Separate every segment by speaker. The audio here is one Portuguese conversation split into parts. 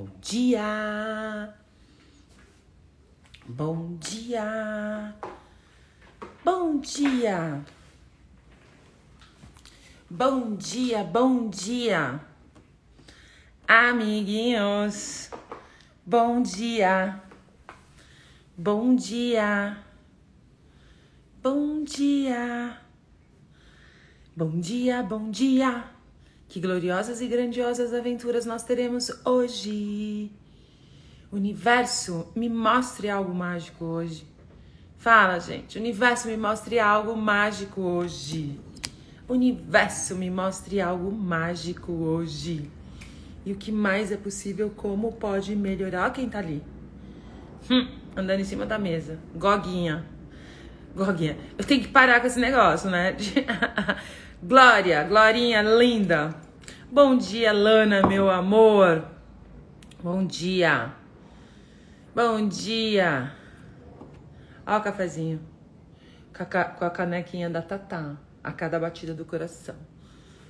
Speaker 1: Bom dia. Bom dia. Bom dia. Bom dia, bom dia. Amiguinhos. Bom dia. Bom dia. Bom dia. Bom dia, bom dia. Que gloriosas e grandiosas aventuras nós teremos hoje. Universo, me mostre algo mágico hoje. Fala, gente. Universo, me mostre algo mágico hoje. Universo, me mostre algo mágico hoje. E o que mais é possível, como pode melhorar? Quem tá ali. Hum, andando em cima da mesa. Goguinha. Goguinha. Eu tenho que parar com esse negócio, né? Glória, Glorinha linda. Bom dia, Lana, meu amor. Bom dia. Bom dia. Ó o cafezinho. Com a canequinha da Tatá. A cada batida do coração.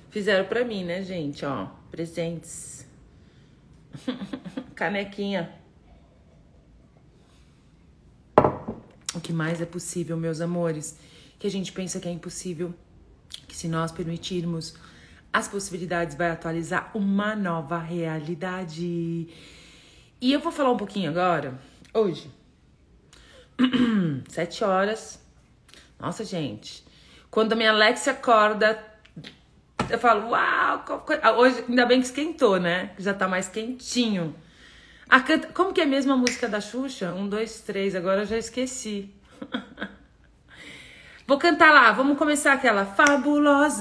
Speaker 1: Fizeram pra mim, né, gente? Ó, presentes. Canequinha. O que mais é possível, meus amores? Que a gente pensa que é impossível que se nós permitirmos as possibilidades vai atualizar uma nova realidade. E eu vou falar um pouquinho agora, hoje, sete horas. Nossa, gente, quando a minha Alexia acorda, eu falo, uau, hoje ainda bem que esquentou, né? Já tá mais quentinho. A canta... Como que é mesmo a música da Xuxa? Um, dois, três, agora eu já esqueci. Vou cantar lá, vamos começar aquela. Fabulosas,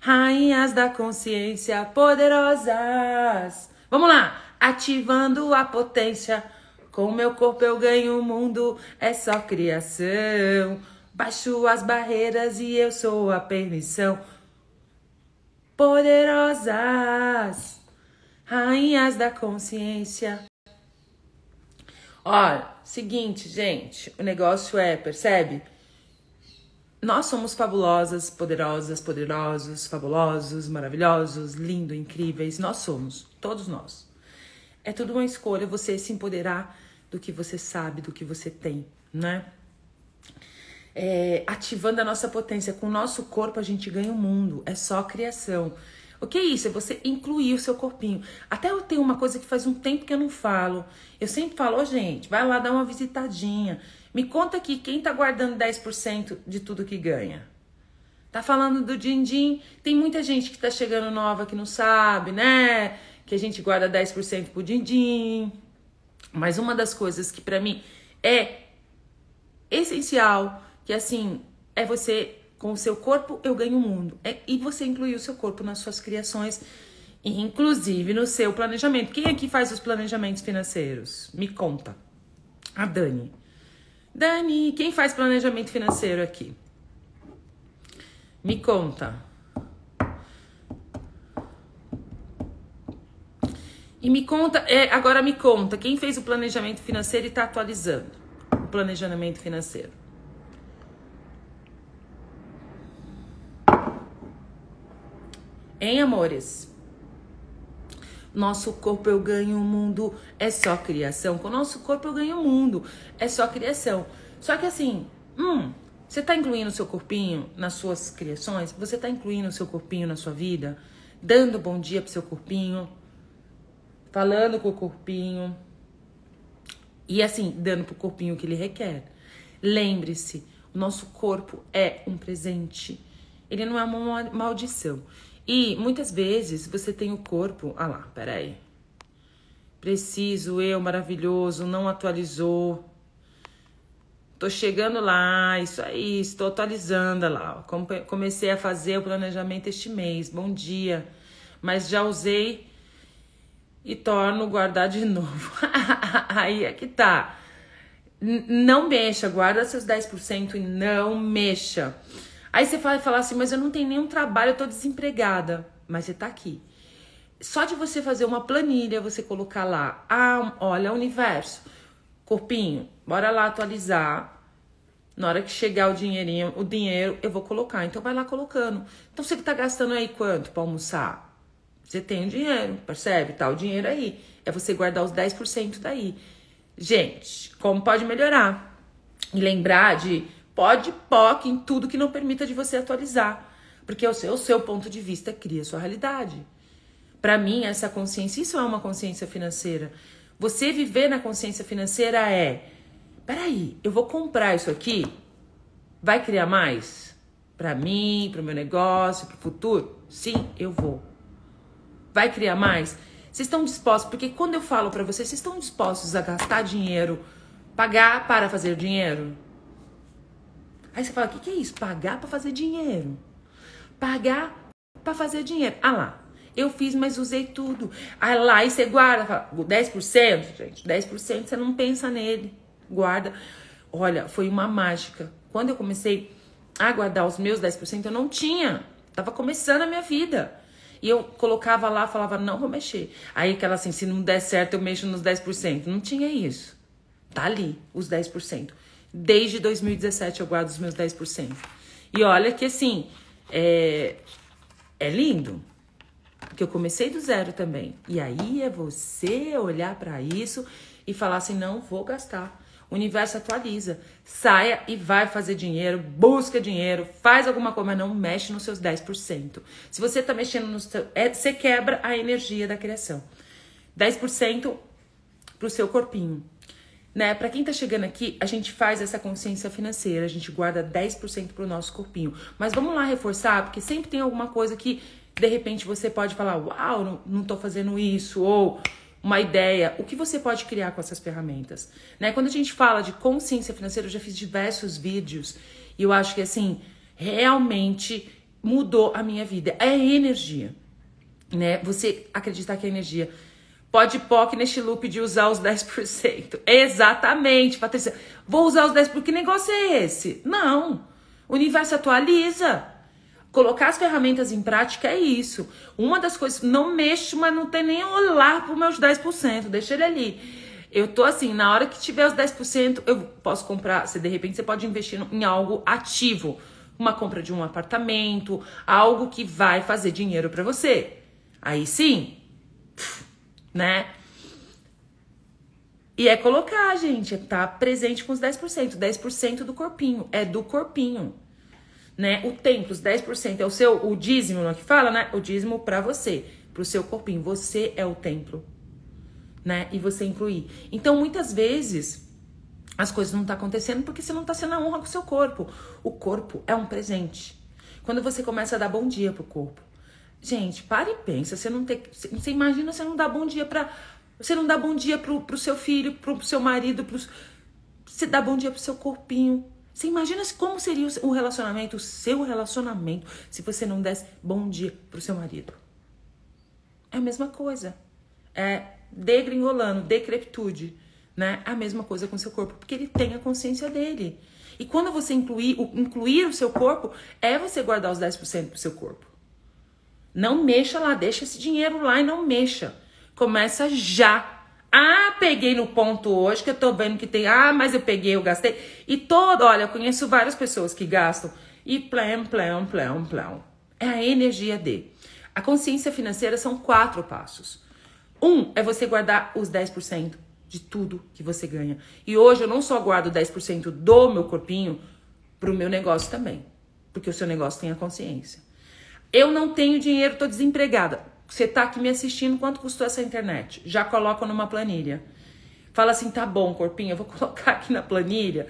Speaker 1: rainhas da consciência, poderosas. Vamos lá, ativando a potência. Com meu corpo eu ganho o mundo, é só criação. Baixo as barreiras e eu sou a permissão. Poderosas, rainhas da consciência. Olha, seguinte, gente, o negócio é, percebe? Nós somos fabulosas, poderosas, poderosos, fabulosos, maravilhosos, lindos, incríveis. Nós somos, todos nós. É tudo uma escolha você se empoderar do que você sabe, do que você tem, né? É, ativando a nossa potência. Com o nosso corpo a gente ganha o mundo. É só criação. O que é isso? É você incluir o seu corpinho. Até eu tenho uma coisa que faz um tempo que eu não falo. Eu sempre falo, oh, gente, vai lá dar uma visitadinha. Me conta aqui, quem tá guardando 10% de tudo que ganha? Tá falando do din-din? Tem muita gente que tá chegando nova que não sabe, né? Que a gente guarda 10% pro din-din. Mas uma das coisas que para mim é essencial, que assim, é você com o seu corpo eu ganho o mundo. É, e você incluir o seu corpo nas suas criações, inclusive no seu planejamento. Quem aqui faz os planejamentos financeiros? Me conta. A Dani. Dani, quem faz planejamento financeiro aqui? Me conta. E me conta, é, agora me conta, quem fez o planejamento financeiro e está atualizando o planejamento financeiro? Hein, amores? Nosso corpo eu ganho o mundo, é só criação. Com o nosso corpo eu ganho o mundo, é só criação. Só que assim, hum, você tá incluindo o seu corpinho nas suas criações? Você tá incluindo o seu corpinho na sua vida? Dando bom dia pro seu corpinho? Falando com o corpinho? E assim, dando pro corpinho o que ele requer. Lembre-se, o nosso corpo é um presente. Ele não é uma maldição. E muitas vezes você tem o corpo. Ah lá, peraí. Preciso, eu, maravilhoso, não atualizou. Tô chegando lá, isso aí, estou atualizando lá. Comecei a fazer o planejamento este mês. Bom dia. Mas já usei e torno guardar de novo. aí é que tá. não mexa, guarda seus 10% e não mexa. Aí você vai falar assim, mas eu não tenho nenhum trabalho, eu tô desempregada. Mas você tá aqui. Só de você fazer uma planilha, você colocar lá, ah, olha, universo, corpinho, bora lá atualizar. Na hora que chegar o dinheirinho, o dinheiro, eu vou colocar. Então vai lá colocando. Então você que tá gastando aí quanto para almoçar? Você tem o dinheiro, percebe? Tá o dinheiro aí. É você guardar os 10% daí. Gente, como pode melhorar? E lembrar de pode POC em tudo que não permita de você atualizar. Porque o seu, o seu ponto de vista cria a sua realidade. Para mim, essa consciência, isso é uma consciência financeira. Você viver na consciência financeira é: peraí, eu vou comprar isso aqui, vai criar mais? Para mim, para o meu negócio, para o futuro? Sim, eu vou. Vai criar mais? Vocês estão dispostos? Porque quando eu falo para vocês, vocês estão dispostos a gastar dinheiro, pagar para fazer dinheiro? Aí você fala: o que, que é isso? Pagar para fazer dinheiro. Pagar para fazer dinheiro. Ah lá, eu fiz, mas usei tudo. Aí lá, e você guarda, fala, 10%, gente, 10% você não pensa nele. Guarda. Olha, foi uma mágica. Quando eu comecei a guardar os meus 10%, eu não tinha. Tava começando a minha vida. E eu colocava lá, falava, não vou mexer. Aí aquela assim, se não der certo, eu mexo nos 10%. Não tinha isso. Tá ali, os 10%. Desde 2017 eu guardo os meus 10%. E olha que assim, é, é lindo. Porque eu comecei do zero também. E aí é você olhar para isso e falar assim: não vou gastar. O universo atualiza. Saia e vai fazer dinheiro, busca dinheiro, faz alguma coisa, mas não mexe nos seus 10%. Se você tá mexendo no seu. É, você quebra a energia da criação. 10% pro seu corpinho. Né? Para quem tá chegando aqui, a gente faz essa consciência financeira, a gente guarda 10% pro nosso corpinho. Mas vamos lá reforçar, porque sempre tem alguma coisa que de repente você pode falar, uau, não, não tô fazendo isso, ou uma ideia, o que você pode criar com essas ferramentas, né? Quando a gente fala de consciência financeira, eu já fiz diversos vídeos e eu acho que assim, realmente mudou a minha vida. É energia, né? Você acreditar que é energia. Pode POC neste loop de usar os 10%. Exatamente, Patrícia. Vou usar os 10%. Que negócio é esse? Não. O universo atualiza. Colocar as ferramentas em prática é isso. Uma das coisas, não mexo, mas não tem nem olhar para os meus 10%, deixa ele ali. Eu tô assim, na hora que tiver os 10%, eu posso comprar, se de repente você pode investir em algo ativo, uma compra de um apartamento, algo que vai fazer dinheiro para você. Aí sim, né? E é colocar, gente, é tá presente com os 10%, 10% do corpinho, é do corpinho né? O templo, os 10% é o seu, o dízimo, não é que fala, né? O dízimo para você, pro seu corpinho. Você é o templo, né? E você incluir. Então, muitas vezes, as coisas não tá acontecendo porque você não tá sendo a honra com o seu corpo. O corpo é um presente. Quando você começa a dar bom dia pro corpo. Gente, para e pensa, você não tem, você imagina você não dá bom dia para você não dá bom dia pro, pro seu filho, pro, pro seu marido, pro, você dá bom dia pro seu corpinho, você imagina como seria o relacionamento, o seu relacionamento, se você não desse bom dia pro seu marido? É a mesma coisa. É degringolando, decrepitude, né? É a mesma coisa com o seu corpo, porque ele tem a consciência dele. E quando você incluir, incluir o seu corpo, é você guardar os 10% pro seu corpo. Não mexa lá, deixa esse dinheiro lá e não mexa. Começa já ah, peguei no ponto hoje que eu tô vendo que tem. Ah, mas eu peguei, eu gastei. E todo, olha, eu conheço várias pessoas que gastam e plém, plém, plém, plém. É a energia de. A consciência financeira são quatro passos. Um é você guardar os 10% de tudo que você ganha. E hoje eu não só guardo 10% do meu corpinho pro meu negócio também. Porque o seu negócio tem a consciência. Eu não tenho dinheiro, tô desempregada. Você tá aqui me assistindo, quanto custou essa internet? Já coloca numa planilha. Fala assim, tá bom, corpinho, eu vou colocar aqui na planilha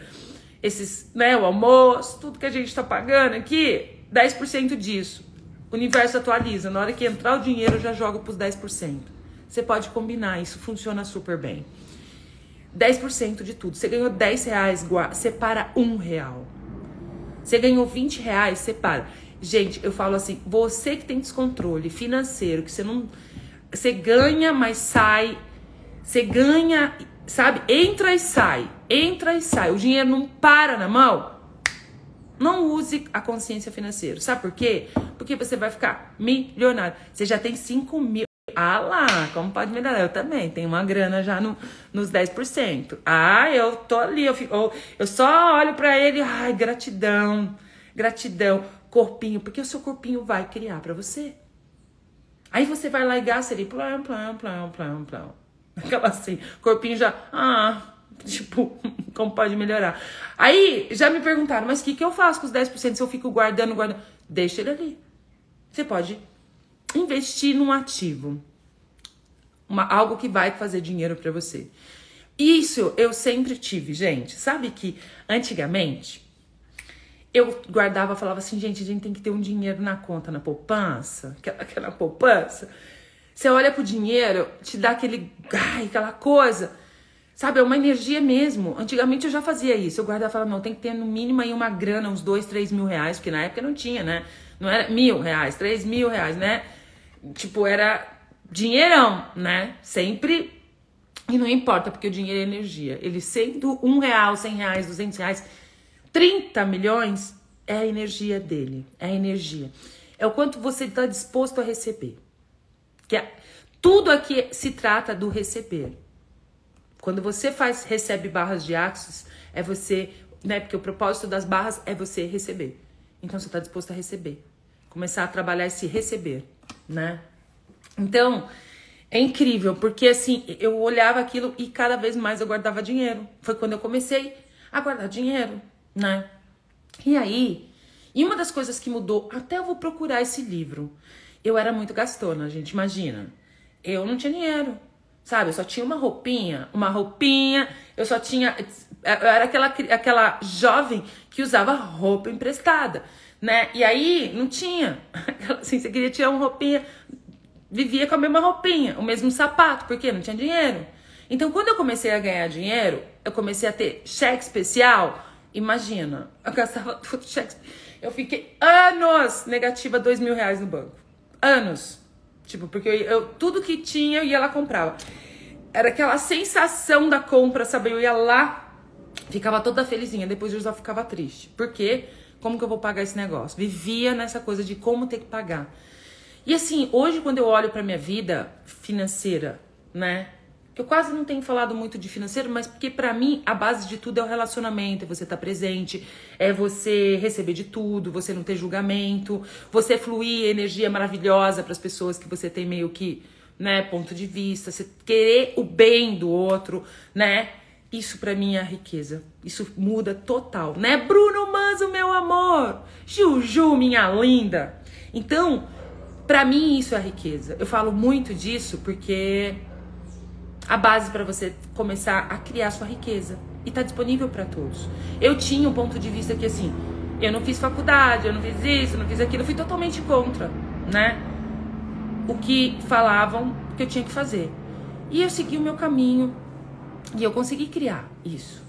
Speaker 1: esses, né, o almoço, tudo que a gente tá pagando aqui, 10% disso. O universo atualiza, na hora que entrar o dinheiro eu já jogo pros 10%. Você pode combinar, isso funciona super bem. 10% de tudo. Você ganhou 10 reais, separa um real. Você ganhou 20 reais, separa. Gente, eu falo assim, você que tem descontrole financeiro, que você não. Você ganha, mas sai. Você ganha, sabe? Entra e sai. Entra e sai. O dinheiro não para na mão. Não use a consciência financeira. Sabe por quê? Porque você vai ficar milionário. Você já tem 5 mil. Ah lá, como pode melhorar? Eu também tenho uma grana já no, nos 10%. Ah, eu tô ali, eu, fico, eu só olho para ele, ai, gratidão, gratidão corpinho, porque o seu corpinho vai criar para você. Aí você vai lá e gasta ali, plão, plão, plão, plão, plão. Aquela assim, corpinho já, ah, tipo, como pode melhorar? Aí já me perguntaram, mas o que, que eu faço com os 10% se eu fico guardando, guardando? Deixa ele ali. Você pode investir num ativo. Uma, algo que vai fazer dinheiro para você. Isso eu sempre tive, gente. Sabe que antigamente eu guardava, falava assim, gente, a gente tem que ter um dinheiro na conta, na poupança, aquela, aquela poupança. Você olha pro dinheiro, te dá aquele, ai, aquela coisa. Sabe, é uma energia mesmo. Antigamente eu já fazia isso. Eu guardava e falava, não, tem que ter no mínimo aí uma grana, uns dois, três mil reais, porque na época não tinha, né? Não era mil reais, três mil reais, né? Tipo, era dinheirão, né? Sempre. E não importa, porque o dinheiro é energia. Ele sendo um real, cem reais, duzentos reais, 30 milhões é a energia dele. É a energia. É o quanto você está disposto a receber. Que é, tudo aqui se trata do receber. Quando você faz recebe barras de axis, é você, né? Porque o propósito das barras é você receber. Então você está disposto a receber. Começar a trabalhar esse receber, né? Então, é incrível, porque assim, eu olhava aquilo e cada vez mais eu guardava dinheiro. Foi quando eu comecei a guardar dinheiro, né? E aí, e uma das coisas que mudou, até eu vou procurar esse livro. Eu era muito gastona, gente, imagina. Eu não tinha dinheiro, sabe? Eu só tinha uma roupinha, uma roupinha, eu só tinha. Eu era aquela, aquela jovem que usava roupa emprestada, né? E aí não tinha. Assim, você queria tirar uma roupinha, vivia com a mesma roupinha, o mesmo sapato, porque não tinha dinheiro. Então, quando eu comecei a ganhar dinheiro, eu comecei a ter cheque especial. Imagina, eu gastava tudo cheque. Eu fiquei anos negativa dois mil reais no banco. Anos. Tipo, porque eu, eu, tudo que tinha eu ia lá comprava. Era aquela sensação da compra, sabe? Eu ia lá, ficava toda felizinha, depois eu já ficava triste. Por quê? Como que eu vou pagar esse negócio? Vivia nessa coisa de como ter que pagar. E assim, hoje quando eu olho para minha vida financeira, né? Que eu quase não tenho falado muito de financeiro, mas porque para mim a base de tudo é o relacionamento, é você estar tá presente, é você receber de tudo, você não ter julgamento, você fluir energia maravilhosa para as pessoas que você tem meio que, né, ponto de vista, você querer o bem do outro, né? Isso para mim é a riqueza. Isso muda total, né? Bruno Manzo, meu amor. Juju, minha linda. Então, para mim isso é a riqueza. Eu falo muito disso porque a base para você começar a criar sua riqueza e tá disponível para todos. Eu tinha um ponto de vista que assim, eu não fiz faculdade, eu não fiz isso, eu não fiz aquilo, eu fui totalmente contra, né? O que falavam que eu tinha que fazer. E eu segui o meu caminho e eu consegui criar isso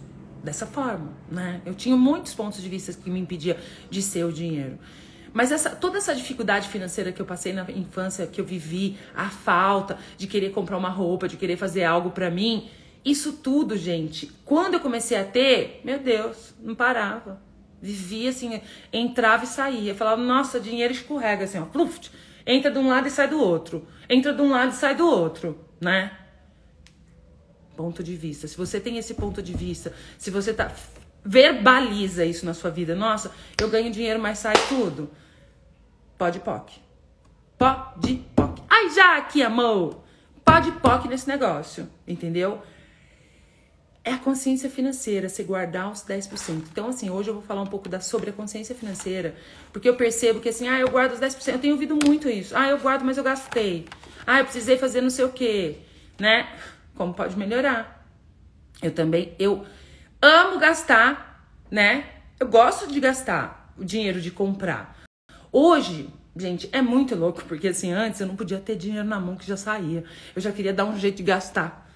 Speaker 1: dessa forma, né? Eu tinha muitos pontos de vista que me impedia de ser o dinheiro. Mas essa, toda essa dificuldade financeira que eu passei na infância, que eu vivi, a falta de querer comprar uma roupa, de querer fazer algo para mim, isso tudo, gente, quando eu comecei a ter, meu Deus, não parava. Vivia assim, entrava e saía. Falava, nossa, dinheiro escorrega assim, ó. Pluft, entra de um lado e sai do outro. Entra de um lado e sai do outro, né? Ponto de vista. Se você tem esse ponto de vista, se você tá verbaliza isso na sua vida. Nossa, eu ganho dinheiro, mas sai tudo. Pode POC. Pode POC. Ai, já aqui, amor. Pode POC nesse negócio, entendeu? É a consciência financeira, você guardar os 10%. Então, assim, hoje eu vou falar um pouco da, sobre a consciência financeira, porque eu percebo que, assim, ah, eu guardo os 10%. Eu tenho ouvido muito isso. Ah, eu guardo, mas eu gastei. Ah, eu precisei fazer não sei o quê, né? Como pode melhorar? Eu também, eu amo gastar, né? Eu gosto de gastar o dinheiro de comprar. Hoje, gente, é muito louco, porque assim, antes eu não podia ter dinheiro na mão que já saía. Eu já queria dar um jeito de gastar.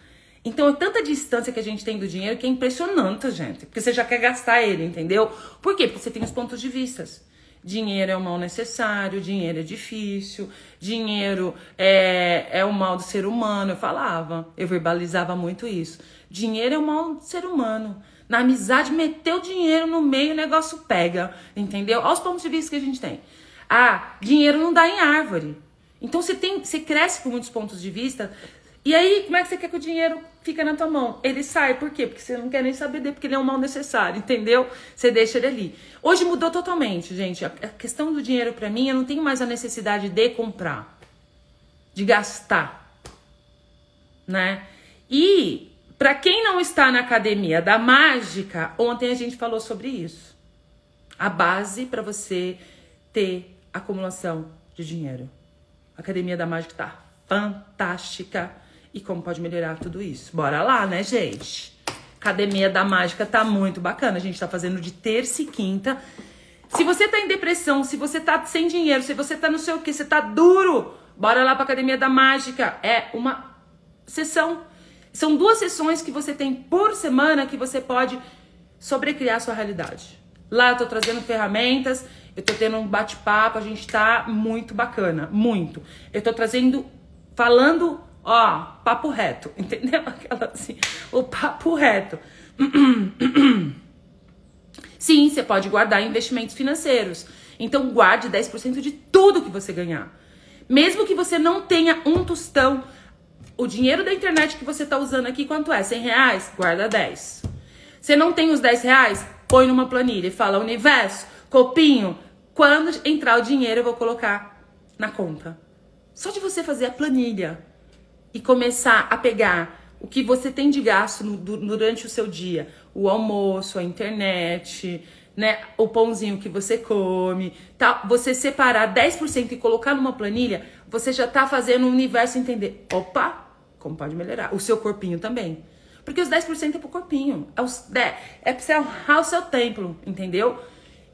Speaker 1: Então é tanta distância que a gente tem do dinheiro que é impressionante, gente. Porque você já quer gastar ele, entendeu? Por quê? Porque você tem os pontos de vistas. Dinheiro é o mal necessário, dinheiro é difícil, dinheiro é, é o mal do ser humano. Eu falava, eu verbalizava muito isso. Dinheiro é o mal do ser humano. Na amizade, meteu dinheiro no meio, o negócio pega, entendeu? Olha os pontos de vista que a gente tem. Ah, dinheiro não dá em árvore. Então você tem, você cresce com muitos pontos de vista. E aí, como é que você quer que o dinheiro fica na tua mão? Ele sai, por quê? Porque você não quer nem saber dele, porque ele é um mal necessário, entendeu? Você deixa ele ali. Hoje mudou totalmente, gente. A questão do dinheiro para mim, eu não tenho mais a necessidade de comprar. de gastar, né? E para quem não está na academia da mágica, ontem a gente falou sobre isso. A base para você ter acumulação de dinheiro. A academia da mágica tá fantástica e como pode melhorar tudo isso. Bora lá, né, gente? Academia da Mágica tá muito bacana. A gente tá fazendo de terça e quinta. Se você tá em depressão, se você tá sem dinheiro, se você tá não sei o que, você tá duro, bora lá pra Academia da Mágica. É uma sessão. São duas sessões que você tem por semana que você pode sobrecriar sua realidade. Lá eu tô trazendo ferramentas, eu tô tendo um bate-papo, a gente tá muito bacana, muito. Eu tô trazendo, falando Ó, papo reto, entendeu? Aquela assim, o papo reto. Sim, você pode guardar investimentos financeiros. Então guarde 10% de tudo que você ganhar. Mesmo que você não tenha um tostão, o dinheiro da internet que você está usando aqui, quanto é? 100 reais? Guarda 10. Você não tem os 10 reais? Põe numa planilha e fala, universo, copinho, quando entrar o dinheiro eu vou colocar na conta. Só de você fazer a planilha, e começar a pegar o que você tem de gasto no, durante o seu dia, o almoço, a internet, né, o pãozinho que você come, tal, você separar 10% e colocar numa planilha, você já tá fazendo o universo entender, opa, como pode melhorar, o seu corpinho também. Porque os 10% é pro corpinho, é, os, é, é pra você honrar o seu templo, entendeu?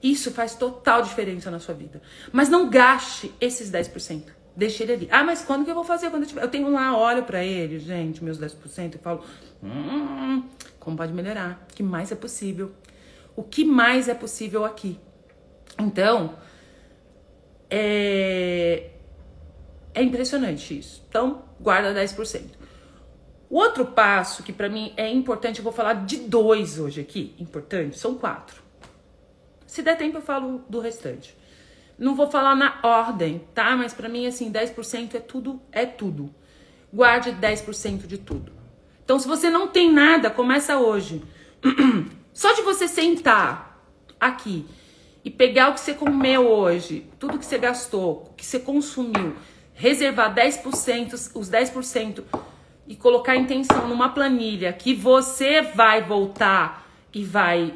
Speaker 1: Isso faz total diferença na sua vida. Mas não gaste esses 10%. Deixa ele ali. Ah, mas quando que eu vou fazer? Quando eu, tiver? eu tenho lá, olho para ele, gente, meus 10%, e falo, hum, como pode melhorar? O que mais é possível? O que mais é possível aqui? Então, é, é impressionante isso. Então, guarda 10%. O outro passo que para mim é importante, eu vou falar de dois hoje aqui, importante, são quatro. Se der tempo, eu falo do restante. Não vou falar na ordem, tá? Mas para mim, assim, 10% é tudo, é tudo. Guarde 10% de tudo. Então, se você não tem nada, começa hoje. Só de você sentar aqui e pegar o que você comeu hoje, tudo que você gastou, o que você consumiu, reservar 10%, os 10% e colocar a intenção numa planilha que você vai voltar e vai,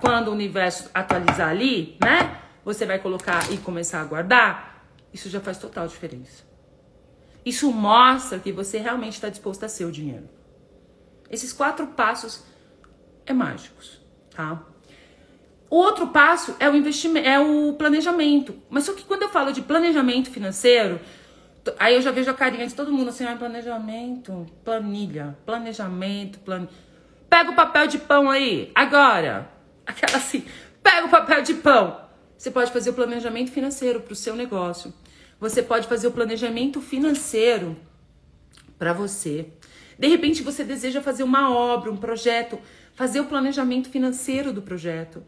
Speaker 1: quando o universo atualizar ali, né? você vai colocar e começar a guardar, isso já faz total diferença. Isso mostra que você realmente está disposto a ser o dinheiro. Esses quatro passos é mágicos, tá? O outro passo é o investimento, é o planejamento. Mas só que quando eu falo de planejamento financeiro, aí eu já vejo a carinha de todo mundo assim, ah, planejamento, planilha, planejamento, plan... Pega o papel de pão aí, agora. Aquela assim, pega o papel de pão. Você pode fazer o planejamento financeiro para o seu negócio. Você pode fazer o planejamento financeiro para você. De repente você deseja fazer uma obra, um projeto, fazer o planejamento financeiro do projeto.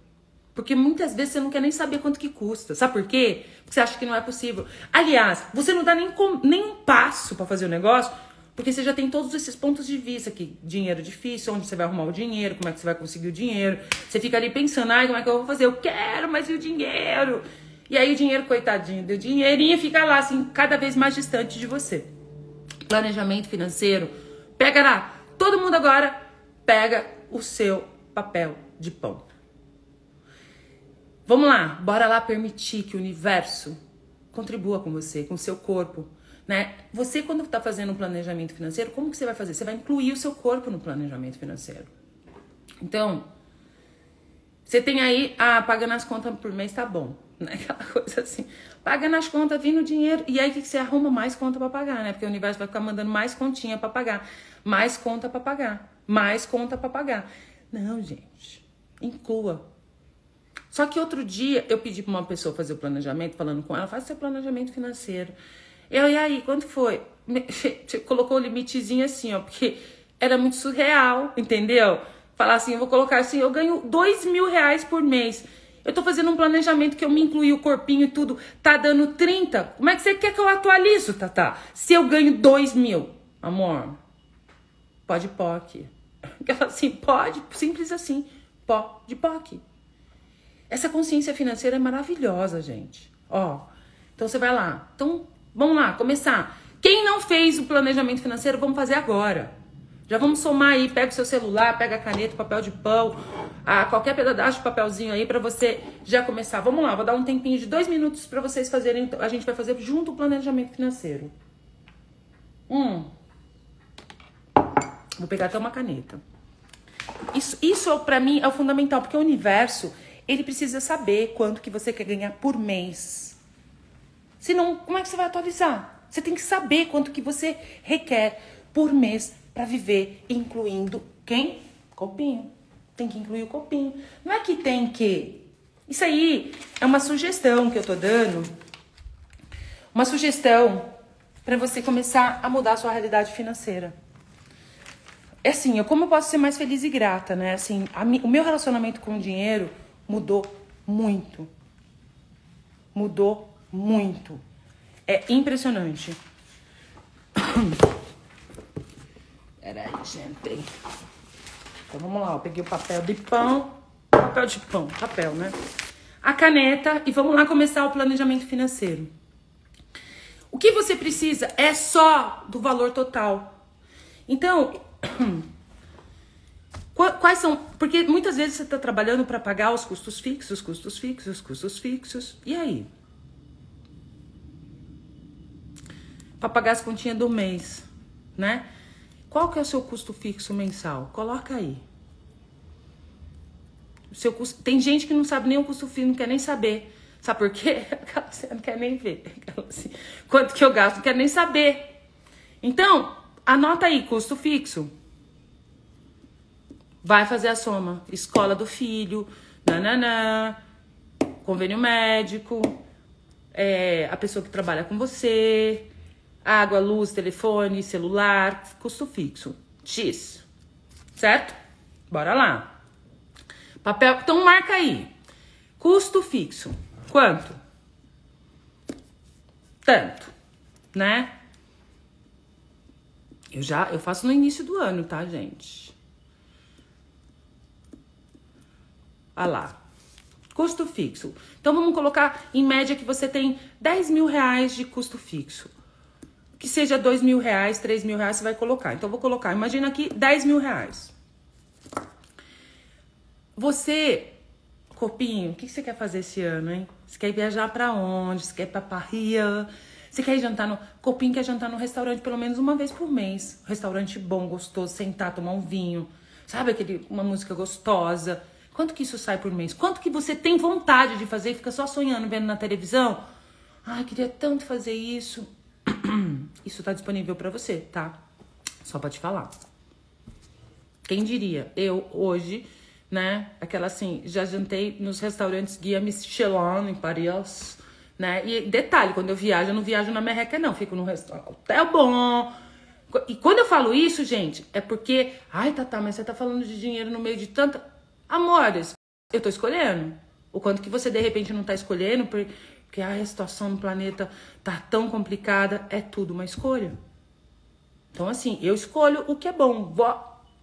Speaker 1: Porque muitas vezes você não quer nem saber quanto que custa. Sabe por quê? Porque você acha que não é possível. Aliás, você não dá nem, com, nem um passo para fazer o negócio porque você já tem todos esses pontos de vista que dinheiro difícil, onde você vai arrumar o dinheiro, como é que você vai conseguir o dinheiro. Você fica ali pensando, ai, como é que eu vou fazer? Eu quero, mas e o dinheiro? E aí o dinheiro, coitadinho, do dinheirinho fica lá, assim, cada vez mais distante de você. Planejamento financeiro. Pega lá. Todo mundo agora pega o seu papel de pão. Vamos lá, bora lá permitir que o universo contribua com você, com seu corpo, né? Você, quando está fazendo um planejamento financeiro, como que você vai fazer? Você vai incluir o seu corpo no planejamento financeiro. Então, você tem aí, ah, pagando as contas por mês tá bom. Né? Aquela coisa assim. Paga nas contas, vindo dinheiro. E aí que você arruma mais conta para pagar, né? Porque o universo vai ficar mandando mais continha para pagar. Mais conta para pagar. Mais conta para pagar. Não, gente. Inclua. Só que outro dia eu pedi para uma pessoa fazer o planejamento, falando com ela, faça seu planejamento financeiro. Eu, e aí, quanto foi? Colocou o limitezinho assim, ó, porque era muito surreal, entendeu? Falar assim, eu vou colocar assim, eu ganho dois mil reais por mês. Eu tô fazendo um planejamento que eu me incluí o corpinho e tudo, tá dando 30. Como é que você quer que eu atualizo, Tata? Se eu ganho dois mil, amor, pode POC. Ela assim, pode, simples assim, pó de POC. Essa consciência financeira é maravilhosa, gente. Ó, então você vai lá. Então, Vamos lá, começar. Quem não fez o planejamento financeiro, vamos fazer agora. Já vamos somar aí, pega o seu celular, pega a caneta, papel de pão, a qualquer pedaço de papelzinho aí para você já começar. Vamos lá, vou dar um tempinho de dois minutos para vocês fazerem. A gente vai fazer junto o planejamento financeiro. Hum. Vou pegar até uma caneta. Isso, isso para mim é o fundamental, porque o universo ele precisa saber quanto que você quer ganhar por mês. Senão, como é que você vai atualizar? Você tem que saber quanto que você requer por mês para viver, incluindo quem? Copinho. Tem que incluir o copinho. Não é que tem que. Isso aí é uma sugestão que eu tô dando. Uma sugestão para você começar a mudar a sua realidade financeira. É assim, eu, como eu posso ser mais feliz e grata, né? Assim, a, o meu relacionamento com o dinheiro mudou muito. Mudou muito. É impressionante. Peraí, gente. Então vamos lá, eu peguei o papel de pão. Papel de pão, papel, né? A caneta e vamos lá começar o planejamento financeiro. O que você precisa é só do valor total. Então, quais são. Porque muitas vezes você está trabalhando para pagar os custos fixos, custos fixos, custos fixos. E aí? Para pagar as continhas do mês, né? Qual que é o seu custo fixo mensal? Coloca aí. O seu custo... Tem gente que não sabe nem o custo fixo, não quer nem saber. Sabe por quê? Você não quer nem ver. Quanto que eu gasto, não quer nem saber. Então, anota aí, custo fixo. Vai fazer a soma. Escola do filho, nananã, convênio médico, é, a pessoa que trabalha com você, Água, luz, telefone, celular, custo fixo. X. Certo? Bora lá. Papel, então marca aí. Custo fixo. Quanto? Tanto, né? Eu já, eu faço no início do ano, tá, gente? Olha lá. Custo fixo. Então vamos colocar em média que você tem 10 mil reais de custo fixo que seja dois mil reais, três mil reais, você vai colocar. Então, eu vou colocar, imagina aqui, 10 mil reais. Você, Copinho, o que você quer fazer esse ano, hein? Você quer viajar para onde? Você quer ir pra Paris? Você quer jantar no... Copinho quer jantar no restaurante pelo menos uma vez por mês. Restaurante bom, gostoso, sentar, tomar um vinho. Sabe aquele, uma música gostosa. Quanto que isso sai por mês? Quanto que você tem vontade de fazer e fica só sonhando, vendo na televisão? Ai, queria tanto fazer isso. Isso tá disponível para você, tá? Só pra te falar. Quem diria? Eu hoje, né? Aquela assim, já jantei nos restaurantes Guia Michelin em Paris, né? E detalhe, quando eu viajo, eu não viajo na merreca, não. Fico num restaurante, hotel bom. E quando eu falo isso, gente, é porque, ai, tá, tá, mas você tá falando de dinheiro no meio de tanta. Amores, eu tô escolhendo. O quanto que você de repente não tá escolhendo, porque a situação no planeta tá tão complicada, é tudo uma escolha. Então, assim, eu escolho o que é bom.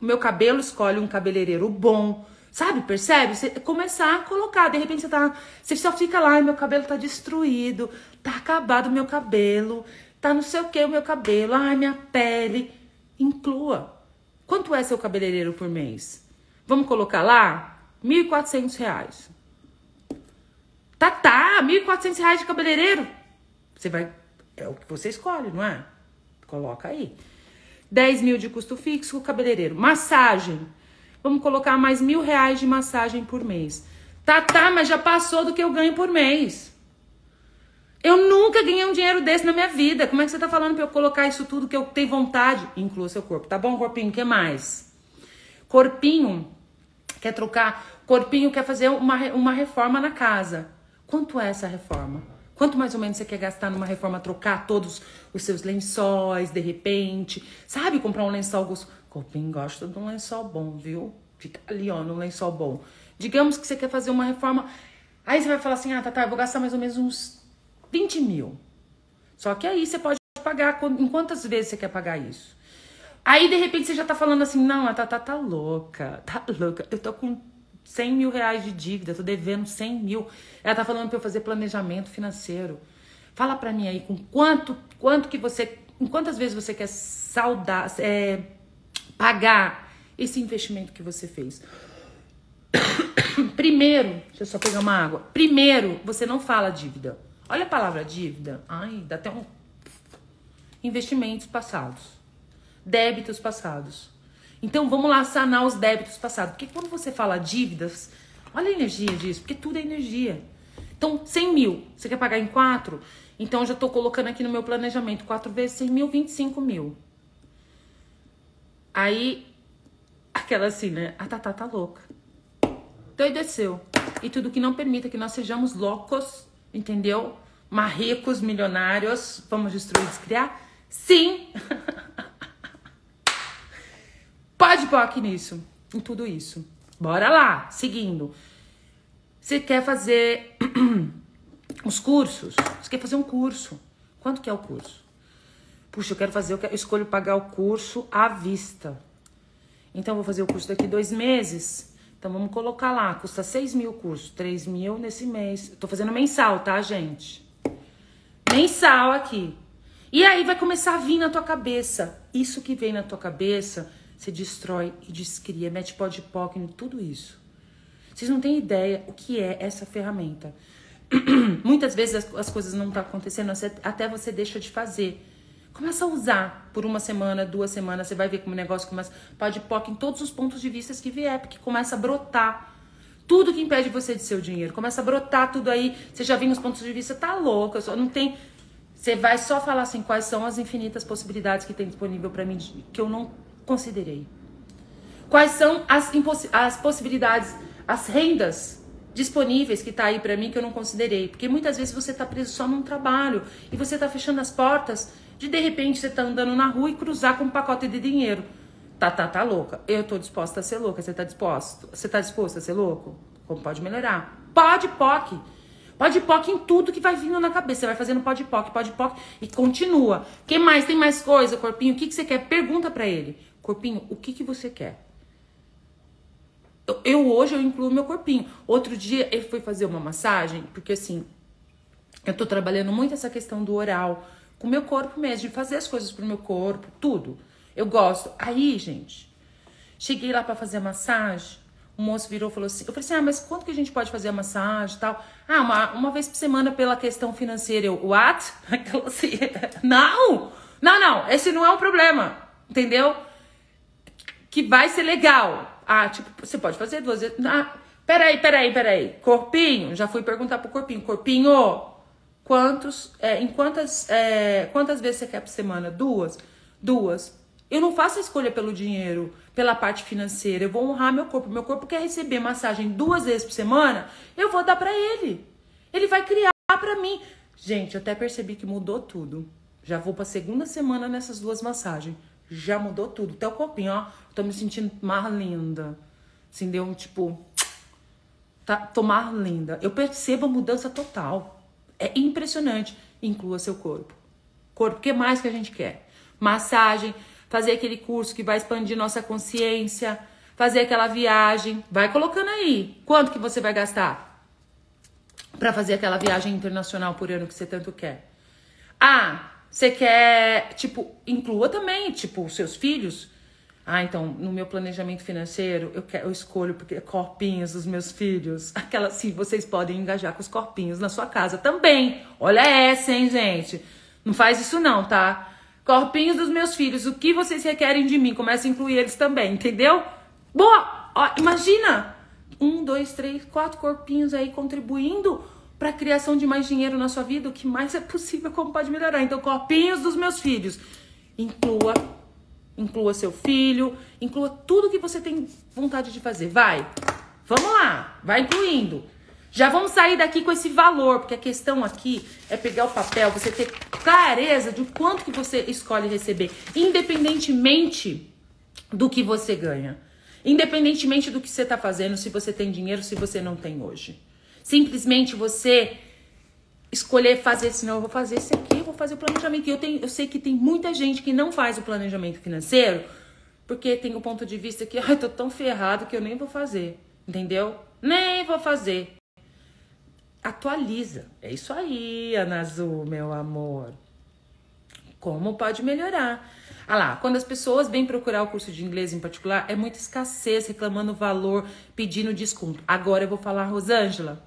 Speaker 1: O meu cabelo escolhe um cabeleireiro bom. Sabe, percebe? Você começar a colocar, de repente você tá. Você só fica lá meu cabelo tá destruído, tá acabado o meu cabelo, tá não sei o que o meu cabelo, ai, minha pele. Inclua. Quanto é seu cabeleireiro por mês? Vamos colocar lá? R$ 1.400. Tá, tá, 1.400 reais de cabeleireiro. Você vai. É o que você escolhe, não é? Coloca aí. 10 mil de custo fixo, cabeleireiro. Massagem. Vamos colocar mais mil reais de massagem por mês. Tá, tá, mas já passou do que eu ganho por mês. Eu nunca ganhei um dinheiro desse na minha vida. Como é que você tá falando pra eu colocar isso tudo que eu tenho vontade? Inclua seu corpo. Tá bom, corpinho? O que mais? Corpinho quer trocar. Corpinho quer fazer uma, uma reforma na casa. Quanto é essa reforma? Quanto mais ou menos você quer gastar numa reforma, trocar todos os seus lençóis, de repente? Sabe, comprar um lençol gostoso. Copim gosta de um lençol bom, viu? Fica ali, ó, no lençol bom. Digamos que você quer fazer uma reforma. Aí você vai falar assim: ah, tá, eu vou gastar mais ou menos uns 20 mil. Só que aí você pode pagar. Em quantas vezes você quer pagar isso? Aí, de repente, você já tá falando assim: não, a Tatá tá louca, tá louca. Eu tô com 100 mil reais de dívida, tô devendo 100 mil. Ela tá falando para eu fazer planejamento financeiro. Fala para mim aí com quanto, quanto que você quantas vezes você quer saudar, é, pagar esse investimento que você fez? Primeiro, deixa eu só pegar uma água. Primeiro, você não fala dívida. Olha a palavra dívida. Ai, dá até um. Investimentos passados. Débitos passados. Então vamos lá sanar os débitos passados. Porque quando você fala dívidas, olha a energia disso, porque tudo é energia. Então, 100 mil, você quer pagar em 4? Então, eu já estou colocando aqui no meu planejamento: 4 vezes 100 mil, 25 mil. Aí, aquela assim, né? A Tatá tá louca. Doideceu. E tudo que não permita que nós sejamos loucos, entendeu? Marrecos, milionários, vamos destruir, descriar? Sim! Pode POC nisso, em tudo isso. Bora lá, seguindo. Você quer fazer os cursos? Você quer fazer um curso? Quanto que é o curso? Puxa, eu quero fazer, eu, quero, eu escolho pagar o curso à vista. Então, vou fazer o curso daqui dois meses. Então, vamos colocar lá, custa 6 mil o curso, 3 mil nesse mês. Eu tô fazendo mensal, tá, gente? Mensal aqui. E aí vai começar a vir na tua cabeça. Isso que vem na tua cabeça você destrói e descria, mete pó de poc em tudo isso. Vocês não têm ideia o que é essa ferramenta. Muitas vezes as, as coisas não estão tá acontecendo, até você deixa de fazer. Começa a usar por uma semana, duas semanas, você vai ver como o negócio começa. Pode poc em todos os pontos de vista que vier, porque começa a brotar. Tudo que impede você de seu dinheiro. Começa a brotar tudo aí. Você já viu os pontos de vista, tá louca, só não tem. Você vai só falar assim, quais são as infinitas possibilidades que tem disponível para mim que eu não considerei? Quais são as, as possibilidades, as rendas disponíveis que tá aí para mim que eu não considerei? Porque muitas vezes você tá preso só num trabalho e você tá fechando as portas de de repente você tá andando na rua e cruzar com um pacote de dinheiro. Tá, tá, tá louca. Eu tô disposta a ser louca. Você tá disposto? Você tá disposto a ser louco? Como pode melhorar? Pode, POC. Pode POC em tudo que vai vindo na cabeça. Você vai fazendo pode POC, pode POC e continua. Quem mais? Tem mais coisa, corpinho? O que, que você quer? Pergunta para ele. Corpinho, o que, que você quer? Eu, eu hoje eu incluo meu corpinho. Outro dia ele foi fazer uma massagem, porque assim, eu tô trabalhando muito essa questão do oral, com o meu corpo mesmo, de fazer as coisas pro meu corpo, tudo. Eu gosto. Aí, gente, cheguei lá para fazer a massagem. O moço virou e falou assim: Eu falei assim, ah, mas quanto que a gente pode fazer a massagem e tal? Ah, uma, uma vez por semana pela questão financeira. Eu, what? Aquela assim, não! Não, não, esse não é o problema, entendeu? Que vai ser legal. Ah, tipo, você pode fazer duas vezes. Ah, peraí, peraí, peraí. Corpinho, já fui perguntar pro corpinho. Corpinho, quantos, é, em quantas, é, quantas vezes você quer por semana? Duas? Duas. Eu não faço a escolha pelo dinheiro, pela parte financeira. Eu vou honrar meu corpo. Meu corpo quer receber massagem duas vezes por semana. Eu vou dar para ele. Ele vai criar para mim. Gente, eu até percebi que mudou tudo. Já vou para segunda semana nessas duas massagens já mudou tudo. Até o corpinho, ó. Tô me sentindo mais linda. Assim, deu um tipo. Tá, tô mais linda. Eu percebo a mudança total. É impressionante. Inclua seu corpo. Corpo, o que mais que a gente quer? Massagem, fazer aquele curso que vai expandir nossa consciência, fazer aquela viagem. Vai colocando aí. Quanto que você vai gastar? para fazer aquela viagem internacional por ano que você tanto quer. Ah, você quer, tipo, inclua também, tipo, os seus filhos. Ah, então, no meu planejamento financeiro, eu, quero, eu escolho porque corpinhos dos meus filhos. Aquela assim, vocês podem engajar com os corpinhos na sua casa também. Olha essa, hein, gente? Não faz isso não, tá? Corpinhos dos meus filhos, o que vocês requerem de mim? Começa a incluir eles também, entendeu? Boa! Ó, imagina! Um, dois, três, quatro corpinhos aí contribuindo para a criação de mais dinheiro na sua vida, o que mais é possível, como pode melhorar. Então, copinhos dos meus filhos. Inclua, inclua seu filho, inclua tudo que você tem vontade de fazer. Vai. Vamos lá, vai incluindo. Já vamos sair daqui com esse valor, porque a questão aqui é pegar o papel, você ter clareza de quanto que você escolhe receber, independentemente do que você ganha. Independentemente do que você está fazendo, se você tem dinheiro, se você não tem hoje. Simplesmente você escolher fazer assim, não, eu vou fazer esse aqui, eu vou fazer o planejamento. E eu, tenho, eu sei que tem muita gente que não faz o planejamento financeiro porque tem o ponto de vista que, ai, tô tão ferrado que eu nem vou fazer, entendeu? Nem vou fazer. Atualiza. É isso aí, Ana Azul, meu amor. Como pode melhorar? Ah lá, quando as pessoas vêm procurar o curso de inglês em particular, é muita escassez, reclamando valor, pedindo desconto. Agora eu vou falar, Rosângela,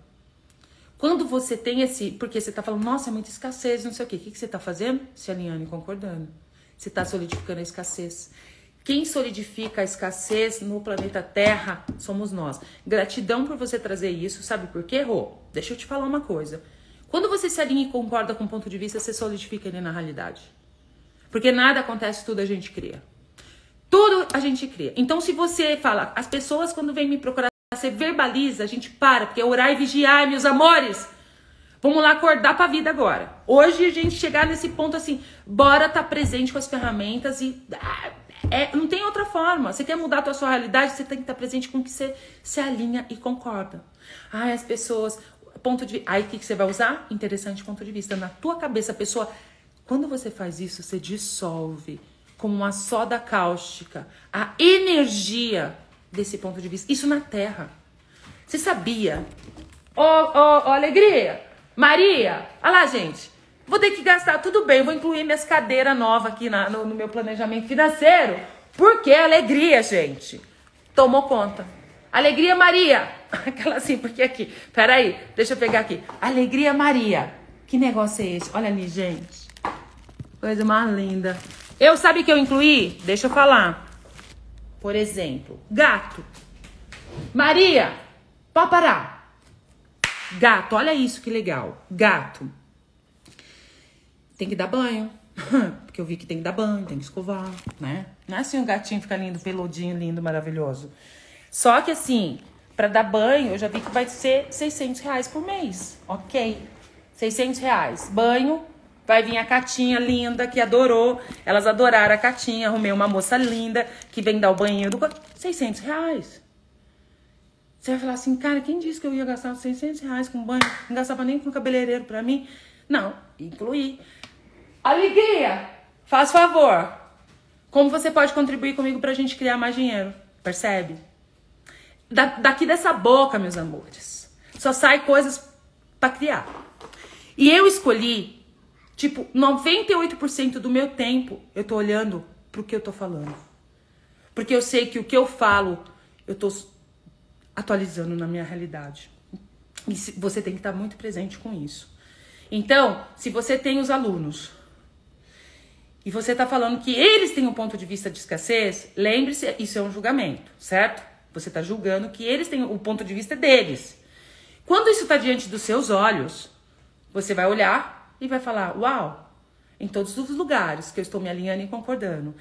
Speaker 1: quando você tem esse. Porque você tá falando, nossa, é muita escassez, não sei o quê. O que, que você tá fazendo? Se alinhando e concordando. Você tá solidificando a escassez. Quem solidifica a escassez no planeta Terra somos nós. Gratidão por você trazer isso. Sabe por quê, Rô? Deixa eu te falar uma coisa. Quando você se alinha e concorda com o ponto de vista, você solidifica ele na realidade. Porque nada acontece, tudo a gente cria. Tudo a gente cria. Então, se você fala, as pessoas quando vêm me procurar, você verbaliza, a gente para, porque é orar e vigiar, meus amores. Vamos lá acordar pra vida agora. Hoje a gente chegar nesse ponto assim, bora estar tá presente com as ferramentas e. Ah, é, não tem outra forma. Você quer mudar a sua realidade, você tem que estar tá presente com o que você se alinha e concorda. Ai, as pessoas. Ponto de. Aí o que, que você vai usar? Interessante ponto de vista. Na tua cabeça, a pessoa quando você faz isso, você dissolve como uma soda cáustica a energia desse ponto de vista. Isso na Terra. Você sabia? Ô, ô, ô, alegria! Maria! Olha lá, gente. Vou ter que gastar, tudo bem, vou incluir minhas cadeiras novas aqui na, no, no meu planejamento financeiro. Porque alegria, gente. Tomou conta. Alegria Maria. Aquela assim, porque aqui. Peraí, deixa eu pegar aqui. Alegria Maria. Que negócio é esse? Olha ali, gente. Coisa mais linda. Eu sabe que eu incluí? Deixa eu falar. Por exemplo, gato. Maria, pode parar. Gato, olha isso que legal. Gato. Tem que dar banho. Porque eu vi que tem que dar banho, tem que escovar, né? Não é assim um gatinho ficar lindo, peludinho, lindo, maravilhoso. Só que assim, para dar banho, eu já vi que vai ser 600 reais por mês. Ok. 600 reais. Banho, Vai vir a Catinha linda, que adorou. Elas adoraram a Catinha. Arrumei uma moça linda que vem dar o banho do. 600 reais. Você vai falar assim, cara, quem disse que eu ia gastar 600 reais com banho? Não gastava nem com cabeleireiro pra mim. Não, incluí. Alegria! Faz favor. Como você pode contribuir comigo pra gente criar mais dinheiro? Percebe? Da, daqui dessa boca, meus amores, só sai coisas para criar. E eu escolhi Tipo, 98% do meu tempo eu tô olhando pro que eu tô falando. Porque eu sei que o que eu falo, eu tô atualizando na minha realidade. E você tem que estar muito presente com isso. Então, se você tem os alunos e você está falando que eles têm um ponto de vista de escassez, lembre-se, isso é um julgamento, certo? Você está julgando que eles têm o ponto de vista deles. Quando isso está diante dos seus olhos, você vai olhar e vai falar: Uau, em todos os lugares que eu estou me alinhando e concordando.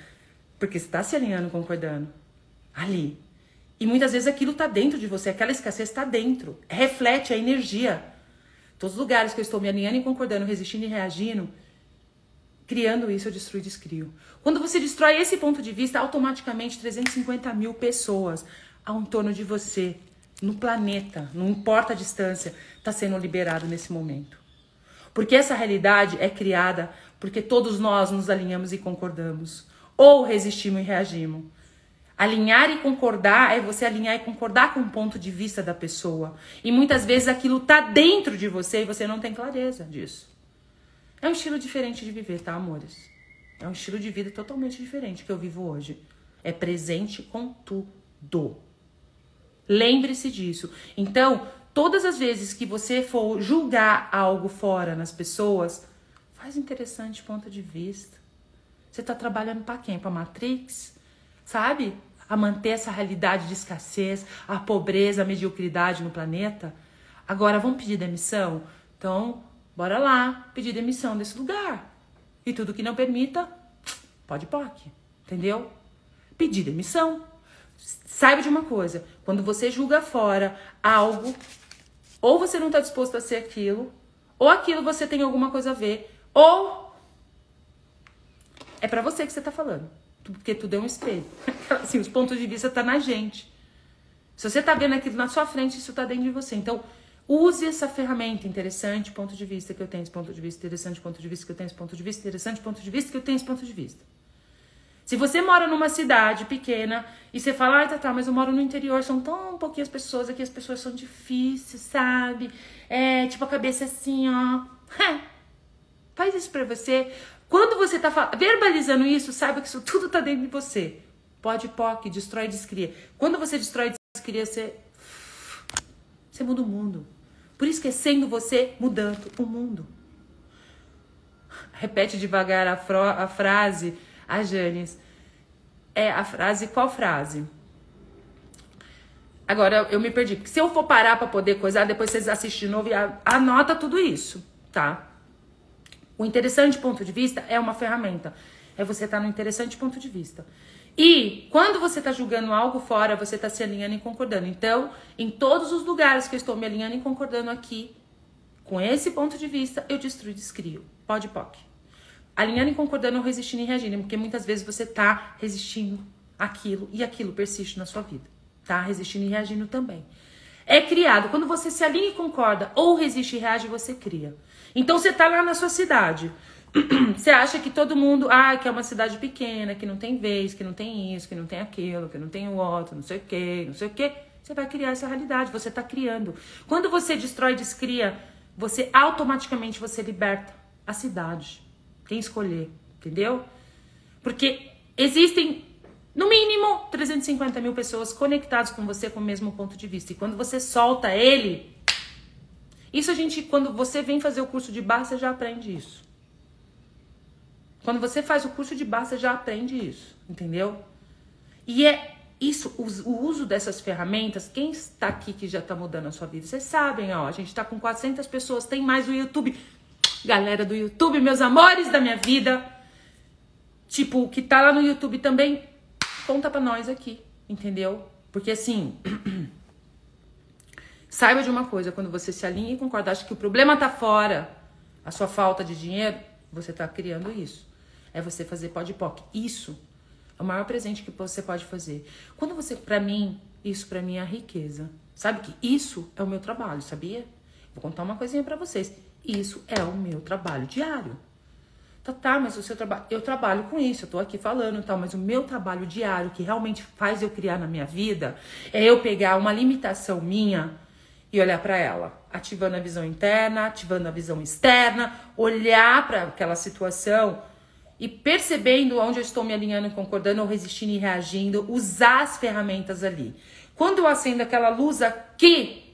Speaker 1: Porque você está se alinhando e concordando ali. E muitas vezes aquilo está dentro de você, aquela escassez está dentro, reflete a energia. Todos os lugares que eu estou me alinhando e concordando, resistindo e reagindo, criando isso, eu destruo e descrio. Quando você destrói esse ponto de vista, automaticamente 350 mil pessoas ao entorno de você, no planeta, não importa a distância, está sendo liberado nesse momento. Porque essa realidade é criada porque todos nós nos alinhamos e concordamos. Ou resistimos e reagimos. Alinhar e concordar é você alinhar e concordar com o ponto de vista da pessoa. E muitas vezes aquilo está dentro de você e você não tem clareza disso. É um estilo diferente de viver, tá, amores? É um estilo de vida totalmente diferente que eu vivo hoje. É presente com tudo. Lembre-se disso. Então, todas as vezes que você for julgar algo fora nas pessoas, faz interessante ponto de vista. Você está trabalhando para quem? Para Matrix? Sabe? A manter essa realidade de escassez, a pobreza, a mediocridade no planeta. Agora vamos pedir demissão? Então, bora lá pedir demissão desse lugar. E tudo que não permita, pode POC. Entendeu? Pedir demissão. Saiba de uma coisa: quando você julga fora algo, ou você não está disposto a ser aquilo, ou aquilo você tem alguma coisa a ver, ou é para você que você está falando, porque tudo é um espelho. assim, os pontos de vista tá na gente. Se você está vendo aquilo na sua frente, isso está dentro de você. Então, use essa ferramenta interessante, ponto de vista que eu tenho, esse ponto de vista interessante, ponto de vista que eu tenho, esse ponto de vista interessante, ponto de vista que eu tenho, esse ponto de vista. Se você mora numa cidade pequena e você fala, ah, tá, tá, mas eu moro no interior, são tão pouquinhas pessoas aqui, as pessoas são difíceis, sabe? É, tipo, a cabeça é assim, ó. Faz isso para você. Quando você tá verbalizando isso, saiba que isso tudo tá dentro de você. Pode POC, destrói e descria. Quando você destrói e descria, você você muda o mundo. Por isso que é sendo você mudando o mundo. Repete devagar a, a frase, a Janis. É a frase, qual frase? Agora eu me perdi. Porque se eu for parar para poder coisar, depois vocês assistem de novo e anota tudo isso, tá? O interessante ponto de vista é uma ferramenta. É você estar tá no interessante ponto de vista. E quando você está julgando algo fora, você está se alinhando e concordando. Então, em todos os lugares que eu estou me alinhando e concordando aqui, com esse ponto de vista, eu destruo e descrio. Pode, POC. Alinhando e concordando, ou resistindo e reagindo. Porque muitas vezes você está resistindo aquilo e aquilo persiste na sua vida tá? Resistindo e reagindo também. É criado. Quando você se alinha e concorda, ou resiste e reage, você cria. Então você tá lá na sua cidade. Você acha que todo mundo, ah, que é uma cidade pequena, que não tem vez, que não tem isso, que não tem aquilo, que não tem o outro, não sei o quê, não sei o quê. Você vai criar essa realidade, você tá criando. Quando você destrói descria, você automaticamente você liberta a cidade. Quem escolher, entendeu? Porque existem no mínimo 350 mil pessoas conectadas com você com o mesmo ponto de vista. E quando você solta ele, isso a gente, quando você vem fazer o curso de barra, você já aprende isso. Quando você faz o curso de barra, você já aprende isso, entendeu? E é isso, o, uso dessas ferramentas, quem está aqui que já está mudando a sua vida? Vocês sabem, ó, a gente está com 400 pessoas, tem mais o YouTube. Galera do YouTube, meus amores da minha vida. Tipo, que tá lá no YouTube também, conta para nós aqui, entendeu? Porque assim, saiba de uma coisa, quando você se alinha e concorda, acha que o problema tá fora, a sua falta de dinheiro, você tá criando isso. É você fazer pode poc. Isso é o maior presente que você pode fazer. Quando você, para mim, isso para mim é a riqueza. Sabe que isso é o meu trabalho, sabia? Vou contar uma coisinha para vocês. Isso é o meu trabalho diário. Tá, tá, mas o seu trabalho. Eu trabalho com isso, eu tô aqui falando e tal, mas o meu trabalho diário, que realmente faz eu criar na minha vida, é eu pegar uma limitação minha e olhar para ela, ativando a visão interna, ativando a visão externa, olhar para aquela situação e percebendo onde eu estou me alinhando e concordando, ou resistindo e reagindo, usar as ferramentas ali. Quando eu acendo aquela luz aqui,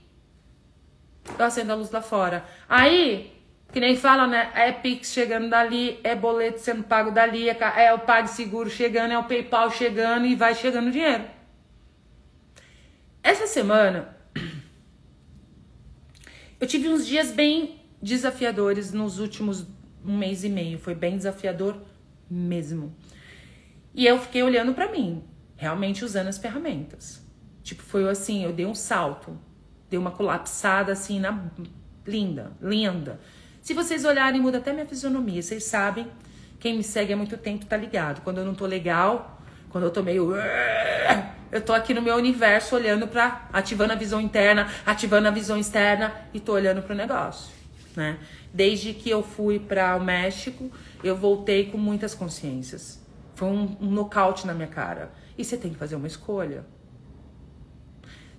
Speaker 1: eu acendo a luz lá fora. Aí que nem fala, né? É Pix chegando dali, é boleto sendo pago dali, é, é o PagSeguro chegando, é o PayPal chegando e vai chegando dinheiro. Essa semana, eu tive uns dias bem desafiadores nos últimos um mês e meio. Foi bem desafiador mesmo. E eu fiquei olhando para mim, realmente usando as ferramentas. Tipo, foi assim, eu dei um salto, dei uma colapsada assim na linda, linda. Se vocês olharem, muda até minha fisionomia. Vocês sabem, quem me segue há muito tempo tá ligado. Quando eu não tô legal, quando eu tô meio. Eu tô aqui no meu universo olhando para ativando a visão interna, ativando a visão externa e tô olhando pro negócio, né? Desde que eu fui para o México, eu voltei com muitas consciências. Foi um, um nocaute na minha cara. E você tem que fazer uma escolha.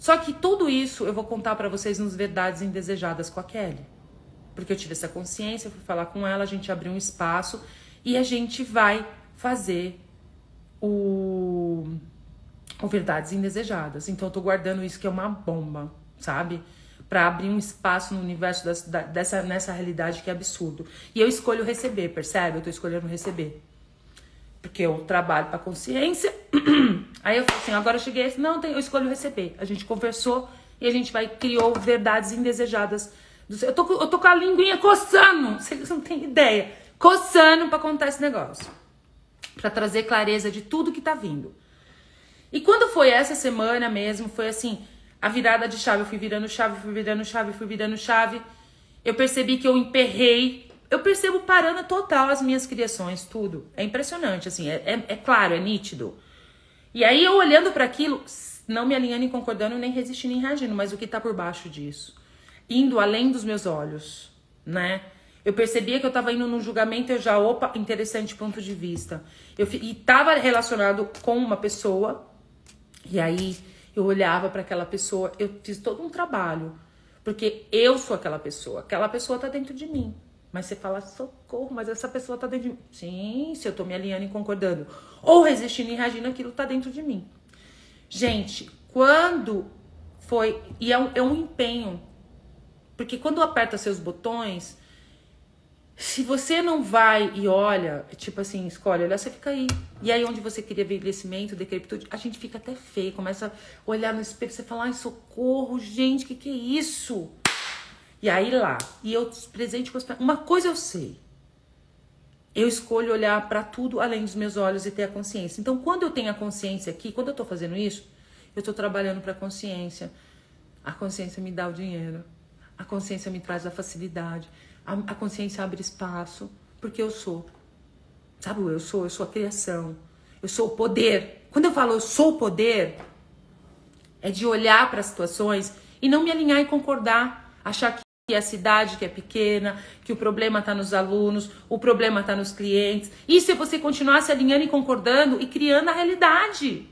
Speaker 1: Só que tudo isso eu vou contar para vocês nos Verdades Indesejadas com a Kelly porque eu tive essa consciência, fui falar com ela, a gente abriu um espaço e a gente vai fazer o, o Verdades Indesejadas. Então eu tô guardando isso que é uma bomba, sabe? Para abrir um espaço no universo dessa nessa realidade que é absurdo. E eu escolho receber, percebe? Eu tô escolhendo receber. Porque eu trabalho para consciência. Aí eu falei assim, agora eu cheguei, não, eu escolho receber. A gente conversou e a gente vai criou verdades indesejadas eu tô, eu tô com a linguinha coçando, vocês não têm ideia. Coçando para contar esse negócio. para trazer clareza de tudo que tá vindo. E quando foi essa semana mesmo, foi assim, a virada de chave. Eu fui virando chave, fui virando chave, fui virando chave. Eu percebi que eu emperrei. Eu percebo parando total as minhas criações, tudo. É impressionante, assim, é, é, é claro, é nítido. E aí eu olhando para aquilo, não me alinhando e concordando, nem resistindo nem reagindo, mas o que tá por baixo disso? indo além dos meus olhos, né? Eu percebia que eu estava indo num julgamento, eu já, opa, interessante ponto de vista. Eu, e estava relacionado com uma pessoa, e aí eu olhava para aquela pessoa, eu fiz todo um trabalho, porque eu sou aquela pessoa, aquela pessoa está dentro de mim. Mas você fala, socorro, mas essa pessoa tá dentro de mim. Sim, se eu tô me alinhando e concordando. Ou resistindo e reagindo, aquilo tá dentro de mim. Gente, quando foi. E é um, é um empenho. Porque quando aperta seus botões, se você não vai e olha, tipo assim, escolhe, olha, você fica aí. E aí, onde você queria envelhecimento, decrepitude, a gente fica até feio, começa a olhar no espelho, você fala, ai, socorro, gente, o que, que é isso? E aí lá, e eu presente com as Uma coisa eu sei. Eu escolho olhar para tudo além dos meus olhos e ter a consciência. Então, quando eu tenho a consciência aqui, quando eu tô fazendo isso, eu tô trabalhando para a consciência. A consciência me dá o dinheiro. A consciência me traz a facilidade a, a consciência abre espaço, porque eu sou. Sabe o eu sou? Eu sou a criação. Eu sou o poder. Quando eu falo eu sou o poder, é de olhar para as situações e não me alinhar e concordar, achar que a cidade que é pequena, que o problema está nos alunos, o problema está nos clientes. Isso é você continuar se alinhando e concordando e criando a realidade.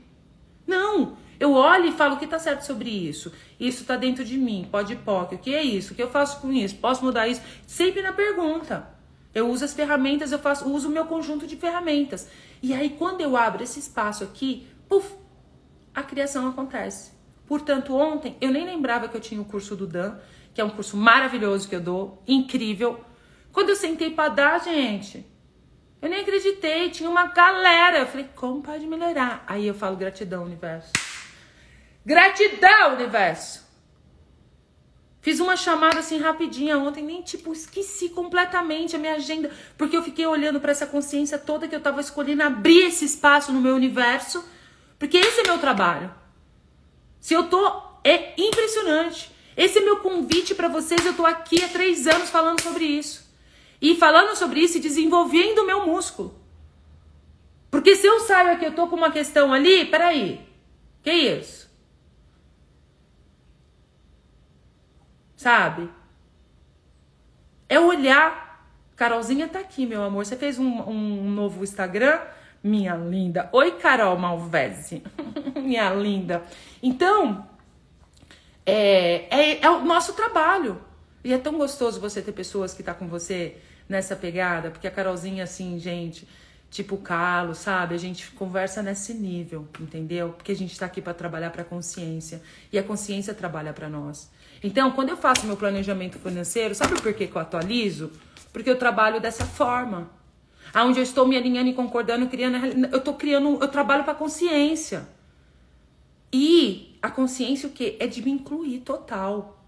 Speaker 1: Não, eu olho e falo o que está certo sobre isso. Isso está dentro de mim, pode POC. O que é isso? O que eu faço com isso? Posso mudar isso? Sempre na pergunta. Eu uso as ferramentas, eu faço, uso o meu conjunto de ferramentas. E aí, quando eu abro esse espaço aqui, puf, a criação acontece. Portanto, ontem eu nem lembrava que eu tinha o curso do Dan, que é um curso maravilhoso que eu dou, incrível. Quando eu sentei para dar, gente, eu nem acreditei, tinha uma galera. Eu falei, como pode melhorar? Aí eu falo gratidão, universo. Gratidão, universo. Fiz uma chamada assim rapidinha ontem, nem tipo esqueci completamente a minha agenda, porque eu fiquei olhando para essa consciência toda que eu tava escolhendo abrir esse espaço no meu universo, porque esse é meu trabalho. Se eu tô é impressionante. Esse é meu convite para vocês. Eu tô aqui há três anos falando sobre isso e falando sobre isso e desenvolvendo o meu músculo. Porque se eu saio aqui, eu tô com uma questão ali, peraí, que isso? sabe? É olhar. Carolzinha tá aqui, meu amor. Você fez um, um novo Instagram? Minha linda. Oi, Carol Malvese. Minha linda. Então, é, é, é, o nosso trabalho. E é tão gostoso você ter pessoas que tá com você nessa pegada, porque a Carolzinha, assim, gente, tipo o Carlos, sabe? A gente conversa nesse nível, entendeu? Porque a gente tá aqui para trabalhar para consciência. E a consciência trabalha para nós. Então, quando eu faço meu planejamento financeiro, sabe por que, que eu atualizo? Porque eu trabalho dessa forma. Aonde eu estou me alinhando e concordando, criando, eu estou criando, eu trabalho para consciência. E a consciência o quê? É de me incluir total.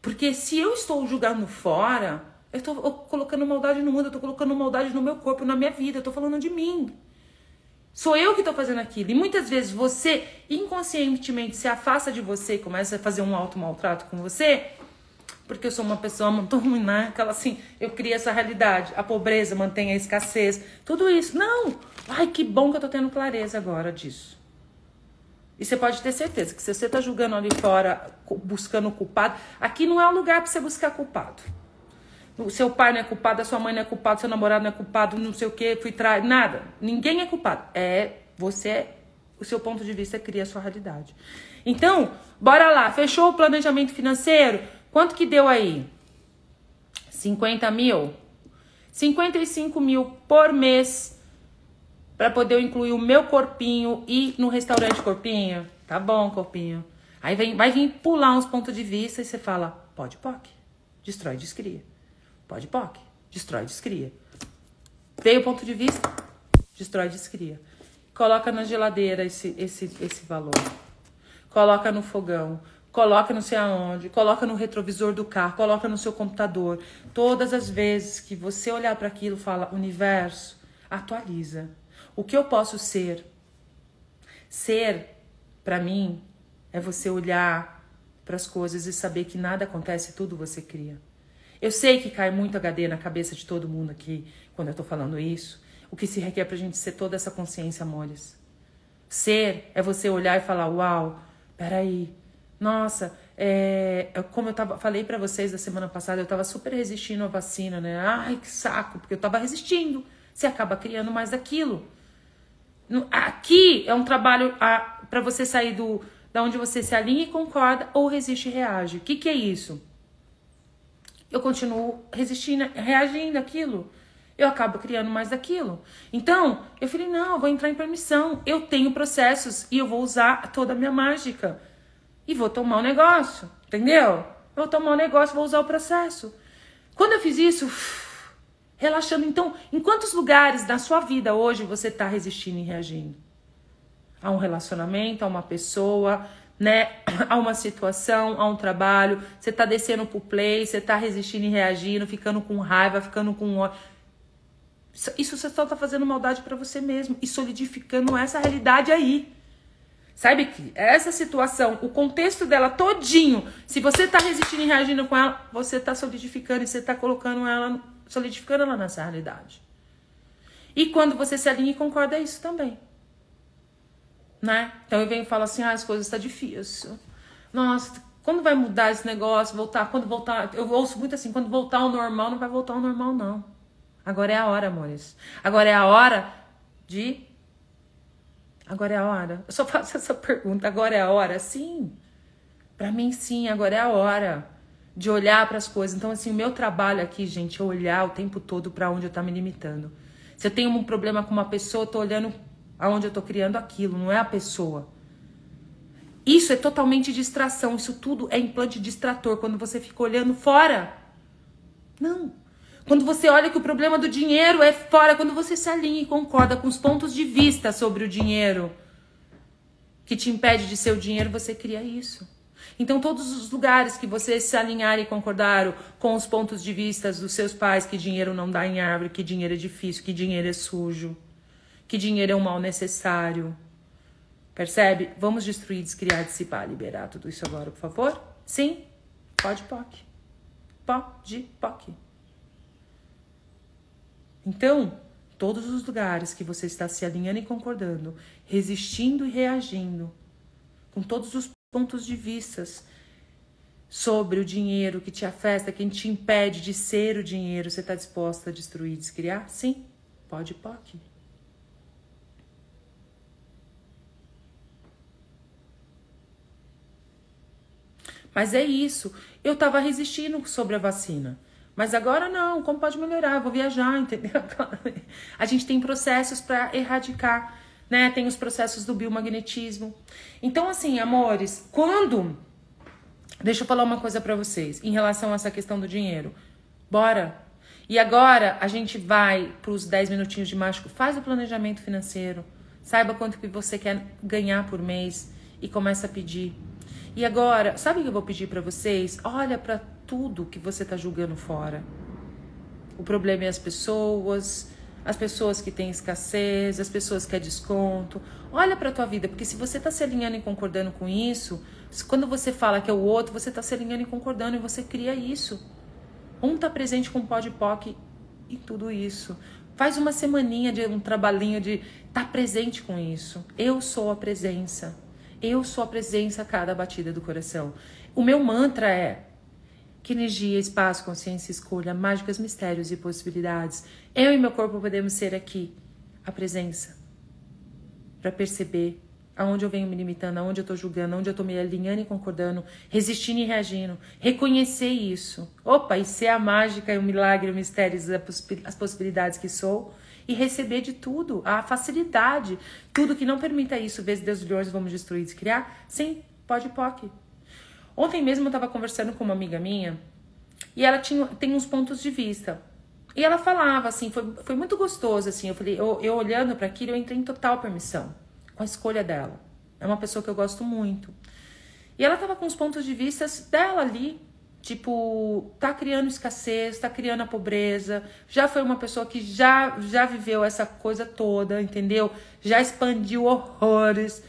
Speaker 1: Porque se eu estou julgando fora, eu estou colocando maldade no mundo, eu estou colocando maldade no meu corpo, na minha vida, eu estou falando de mim. Sou eu que estou fazendo aquilo. E muitas vezes você inconscientemente se afasta de você e começa a fazer um auto maltrato com você, porque eu sou uma pessoa muito ruim, né? Aquela assim, eu crio essa realidade. A pobreza mantém a escassez. Tudo isso. Não! Ai, que bom que eu tô tendo clareza agora disso. E você pode ter certeza que se você tá julgando ali fora, buscando culpado, aqui não é o lugar para você buscar culpado. O seu pai não é culpado, a sua mãe não é culpado, seu namorado não é culpado, não sei o que, fui trair, nada. Ninguém é culpado. É você, o seu ponto de vista cria a sua realidade. Então, bora lá, fechou o planejamento financeiro? Quanto que deu aí? 50 mil? 55 mil por mês para poder incluir o meu corpinho e no restaurante corpinho? Tá bom, corpinho. Aí vem, vai vir pular uns pontos de vista e você fala, pode, pode. Destrói, descria. Pode POC. Destrói, descria. Veio o ponto de vista, destrói, descria. Coloca na geladeira esse, esse, esse valor. Coloca no fogão. Coloca não sei aonde. Coloca no retrovisor do carro. Coloca no seu computador. Todas as vezes que você olhar para aquilo, fala: universo, atualiza. O que eu posso ser? Ser, para mim, é você olhar para as coisas e saber que nada acontece, tudo você cria. Eu sei que cai muito HD na cabeça de todo mundo aqui quando eu tô falando isso. O que se requer pra gente ser toda essa consciência, amores. Ser é você olhar e falar: Uau, peraí, nossa, é, como eu tava, falei para vocês da semana passada, eu tava super resistindo à vacina, né? Ai, que saco, porque eu tava resistindo. Você acaba criando mais daquilo. Aqui é um trabalho para você sair do da onde você se alinha e concorda ou resiste e reage. O que, que é isso? eu continuo resistindo, reagindo àquilo. Eu acabo criando mais daquilo. Então, eu falei: não, eu vou entrar em permissão. Eu tenho processos e eu vou usar toda a minha mágica. E vou tomar o um negócio, entendeu? Eu vou tomar o um negócio, vou usar o processo. Quando eu fiz isso, relaxando. Então, em quantos lugares da sua vida hoje você está resistindo e reagindo? A um relacionamento, a uma pessoa, né? A uma situação, a um trabalho. Você está descendo pro play, você está resistindo e reagindo, ficando com raiva, ficando com isso você só tá fazendo maldade para você mesmo e solidificando essa realidade aí. Sabe que essa situação, o contexto dela todinho, se você tá resistindo e reagindo com ela, você tá solidificando e você tá colocando ela solidificando ela nessa realidade. E quando você se alinha e concorda, é isso também. Né? Então eu venho e falo assim: ah, as coisas estão tá difícil. Nossa, quando vai mudar esse negócio? Voltar? Quando voltar? Eu ouço muito assim: quando voltar ao normal, não vai voltar ao normal, não. Agora é a hora, amores. Agora é a hora de. Agora é a hora. Eu só faço essa pergunta: agora é a hora? Sim. Para mim, sim, agora é a hora de olhar para as coisas. Então, assim, o meu trabalho aqui, gente, é olhar o tempo todo para onde eu tá me limitando. Se eu tenho um problema com uma pessoa, eu tô olhando aonde eu tô criando aquilo, não é a pessoa. Isso é totalmente distração, isso tudo é implante distrator quando você fica olhando fora. Não. Quando você olha que o problema do dinheiro é fora, quando você se alinha e concorda com os pontos de vista sobre o dinheiro que te impede de ser o dinheiro, você cria isso. Então, todos os lugares que você se alinhar e concordar com os pontos de vista dos seus pais, que dinheiro não dá em árvore, que dinheiro é difícil, que dinheiro é sujo, que dinheiro é um mal necessário. Percebe? Vamos destruir, descriar, dissipar, liberar tudo isso agora, por favor? Sim? Pode, POC. Pode, POC. Então, todos os lugares que você está se alinhando e concordando, resistindo e reagindo, com todos os pontos de vistas sobre o dinheiro que te afeta, quem te impede de ser o dinheiro, você está disposta a destruir, descriar? Sim, pode, pode. Mas é isso. Eu estava resistindo sobre a vacina. Mas agora não, como pode melhorar? Vou viajar, entendeu? A gente tem processos para erradicar né? Tem os processos do biomagnetismo. Então, assim, amores, quando. Deixa eu falar uma coisa para vocês em relação a essa questão do dinheiro. Bora! E agora a gente vai para os 10 minutinhos de mágico. Faz o planejamento financeiro. Saiba quanto que você quer ganhar por mês e começa a pedir. E agora, sabe o que eu vou pedir para vocês? Olha para tudo que você tá julgando fora. O problema é as pessoas, as pessoas que têm escassez, as pessoas que é desconto. Olha para a tua vida, porque se você está se alinhando e concordando com isso, quando você fala que é o outro, você está se alinhando e concordando e você cria isso. Um está presente com pó de POC em tudo isso. Faz uma semaninha de um trabalhinho de estar tá presente com isso. Eu sou a presença. Eu sou a presença a cada batida do coração. O meu mantra é que energia, espaço, consciência, escolha, mágicas, mistérios e possibilidades. Eu e meu corpo podemos ser aqui, a presença, para perceber aonde eu venho me limitando, aonde eu estou julgando, aonde eu estou me alinhando e concordando, resistindo e reagindo. Reconhecer isso. Opa, e ser a mágica, o milagre, o mistério, as possibilidades que sou. E receber de tudo, a facilidade. Tudo que não permita isso, vezes Deus de vamos destruir, descriar. Sim, pode, pode. Ontem mesmo eu estava conversando com uma amiga minha e ela tinha, tem uns pontos de vista. E ela falava assim, foi, foi muito gostoso assim. Eu falei, eu, eu olhando para aquilo, eu entrei em total permissão com a escolha dela. É uma pessoa que eu gosto muito. E ela tava com os pontos de vista dela ali, tipo, tá criando escassez, tá criando a pobreza, já foi uma pessoa que já já viveu essa coisa toda, entendeu? Já expandiu horrores.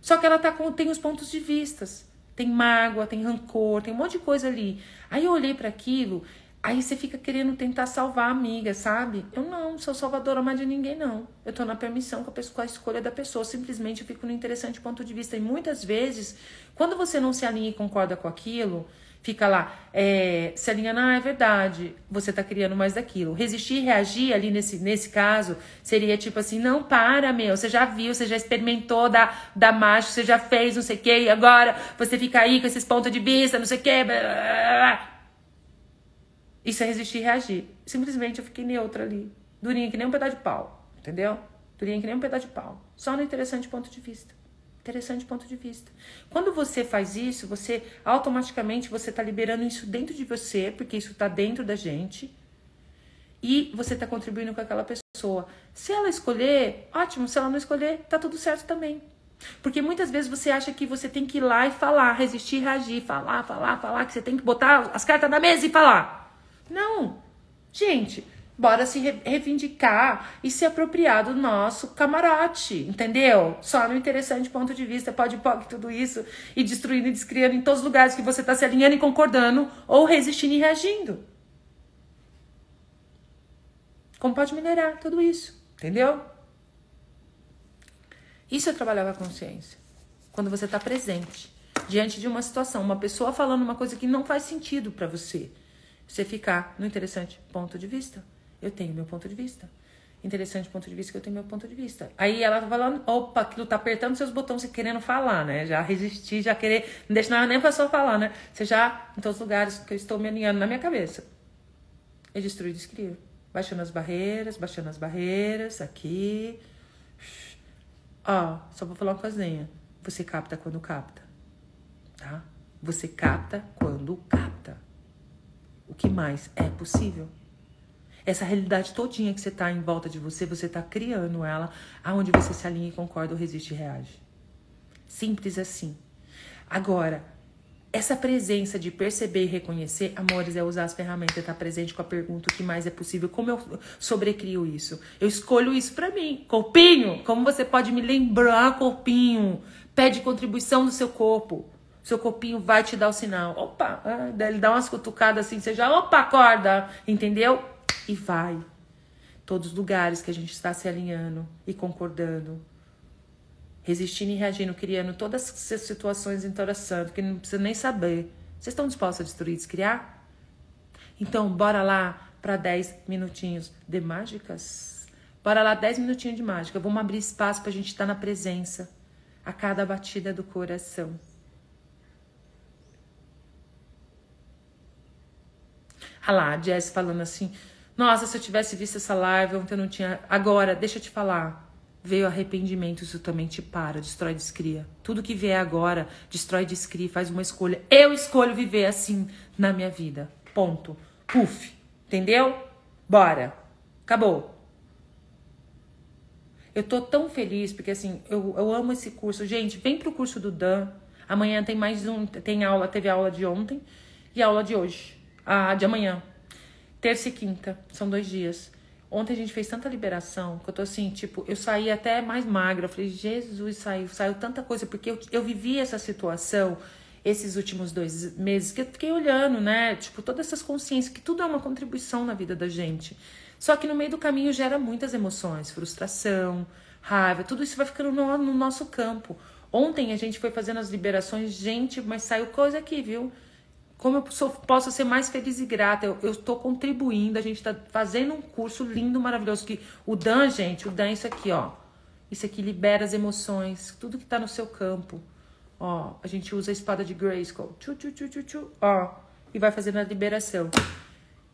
Speaker 1: Só que ela tá com tem os pontos de vistas tem mágoa, tem rancor, tem um monte de coisa ali. Aí eu olhei para aquilo, aí você fica querendo tentar salvar a amiga, sabe? Eu não sou salvadora mais de ninguém, não. Eu tô na permissão com a, pessoa, com a escolha da pessoa. Simplesmente eu fico no interessante ponto de vista. E muitas vezes, quando você não se alinha e concorda com aquilo, fica lá, é, se alinhando, ah, é verdade, você tá criando mais daquilo. Resistir reagir ali nesse, nesse caso seria tipo assim, não para, meu, você já viu, você já experimentou da, da macho, você já fez não sei o que, e agora você fica aí com esses pontos de vista, não sei o que. Isso é resistir e reagir. Simplesmente eu fiquei neutra ali. Durinha que nem um pedaço de pau. Entendeu? Durinha que nem um pedaço de pau. Só no interessante ponto de vista. Interessante ponto de vista. Quando você faz isso, você automaticamente você está liberando isso dentro de você, porque isso está dentro da gente, e você está contribuindo com aquela pessoa. Se ela escolher, ótimo. Se ela não escolher, tá tudo certo também. Porque muitas vezes você acha que você tem que ir lá e falar, resistir, reagir, falar, falar, falar, que você tem que botar as cartas na mesa e falar. Não. Gente, bora se reivindicar e se apropriar do nosso camarote, entendeu? Só no interessante ponto de vista, pode pode tudo isso e destruindo e descriando em todos os lugares que você está se alinhando e concordando ou resistindo e reagindo. Como pode melhorar tudo isso, entendeu? Isso é trabalhar com a consciência. Quando você está presente diante de uma situação, uma pessoa falando uma coisa que não faz sentido para você, você ficar no interessante ponto de vista. Eu tenho meu ponto de vista. Interessante ponto de vista que eu tenho meu ponto de vista. Aí ela tá falando, opa, aquilo tá apertando seus botões, você querendo falar, né? Já resistir, já querer, não deixa nem a pessoa falar, né? Você já, em todos os lugares que eu estou me alinhando na minha cabeça. Eu destruo e descrio. Baixando as barreiras, baixando as barreiras, aqui. Ó, só vou falar uma coisinha. Você capta quando capta, tá? Você capta quando capta. O que mais é possível? Essa realidade todinha que você está em volta de você, você está criando ela aonde você se alinha e concorda ou resiste e reage. Simples assim. Agora, essa presença de perceber e reconhecer, amores, é usar as ferramentas, estar tá presente com a pergunta o que mais é possível, como eu sobrecrio isso. Eu escolho isso para mim. Corpinho, como você pode me lembrar, corpinho? Pede contribuição do seu corpo. Seu corpinho vai te dar o sinal. Opa, ah, ele dá umas cutucadas assim, você já, opa, acorda, entendeu? E vai. Todos os lugares que a gente está se alinhando e concordando, resistindo e reagindo, criando todas essas situações interessantes que não precisa nem saber. Vocês estão dispostos a destruir e descriar? Então, bora lá para 10 minutinhos de mágicas? Bora lá, 10 minutinhos de mágica. Vamos abrir espaço para a gente estar tá na presença a cada batida do coração. Ah lá, a Jess falando assim, nossa, se eu tivesse visto essa live ontem eu não tinha. Agora, deixa eu te falar. Veio arrependimento, isso também te para, destrói, descria. Tudo que vier agora, destrói, descria, faz uma escolha. Eu escolho viver assim na minha vida. Ponto. Puf. Entendeu? Bora. Acabou. Eu tô tão feliz porque assim, eu, eu amo esse curso. Gente, vem pro curso do Dan. Amanhã tem mais um, tem aula, teve aula de ontem e aula de hoje. A de amanhã. Terça e quinta, são dois dias. Ontem a gente fez tanta liberação que eu tô assim, tipo, eu saí até mais magra. Eu falei, Jesus, saiu, saiu tanta coisa, porque eu, eu vivi essa situação esses últimos dois meses que eu fiquei olhando, né? Tipo, todas essas consciências, que tudo é uma contribuição na vida da gente. Só que no meio do caminho gera muitas emoções, frustração, raiva, tudo isso vai ficando no, no nosso campo. Ontem a gente foi fazendo as liberações, gente, mas saiu coisa aqui, viu? Como eu sou, posso ser mais feliz e grata. Eu estou contribuindo, a gente está fazendo um curso lindo, maravilhoso. Que o Dan, gente, o Dan é isso aqui, ó. Isso aqui libera as emoções, tudo que está no seu campo. Ó, a gente usa a espada de Grayskull. Tchu, tchu, tchu, tchu, tchu, ó. E vai fazendo a liberação.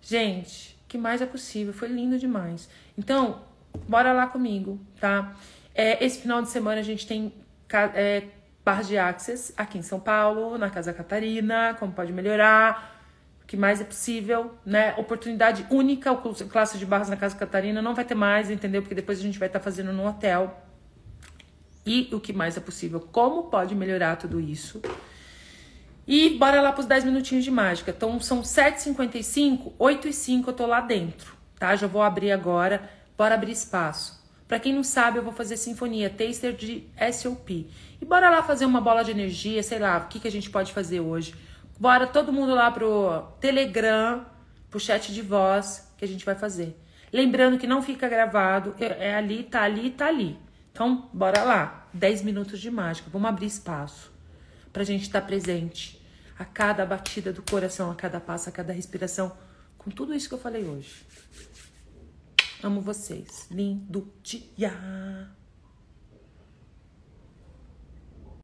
Speaker 1: Gente, que mais é possível? Foi lindo demais. Então, bora lá comigo, tá? É, esse final de semana a gente tem é, barras de access aqui em São Paulo, na Casa Catarina, como pode melhorar, o que mais é possível, né? Oportunidade única, o classe de barras na Casa Catarina não vai ter mais, entendeu? Porque depois a gente vai estar tá fazendo no hotel. E o que mais é possível, como pode melhorar tudo isso. E bora lá para os 10 minutinhos de mágica. Então são 7h55, 8 e 5 eu tô lá dentro, tá? Já vou abrir agora, bora abrir espaço. Para quem não sabe, eu vou fazer sinfonia, taster de SOP. E bora lá fazer uma bola de energia, sei lá, o que, que a gente pode fazer hoje. Bora todo mundo lá pro Telegram, pro chat de voz que a gente vai fazer. Lembrando que não fica gravado, é, é ali, tá ali, tá ali. Então, bora lá. 10 minutos de mágica. Vamos abrir espaço pra gente estar tá presente a cada batida do coração, a cada passo, a cada respiração, com tudo isso que eu falei hoje. Amo vocês. Lindo dia.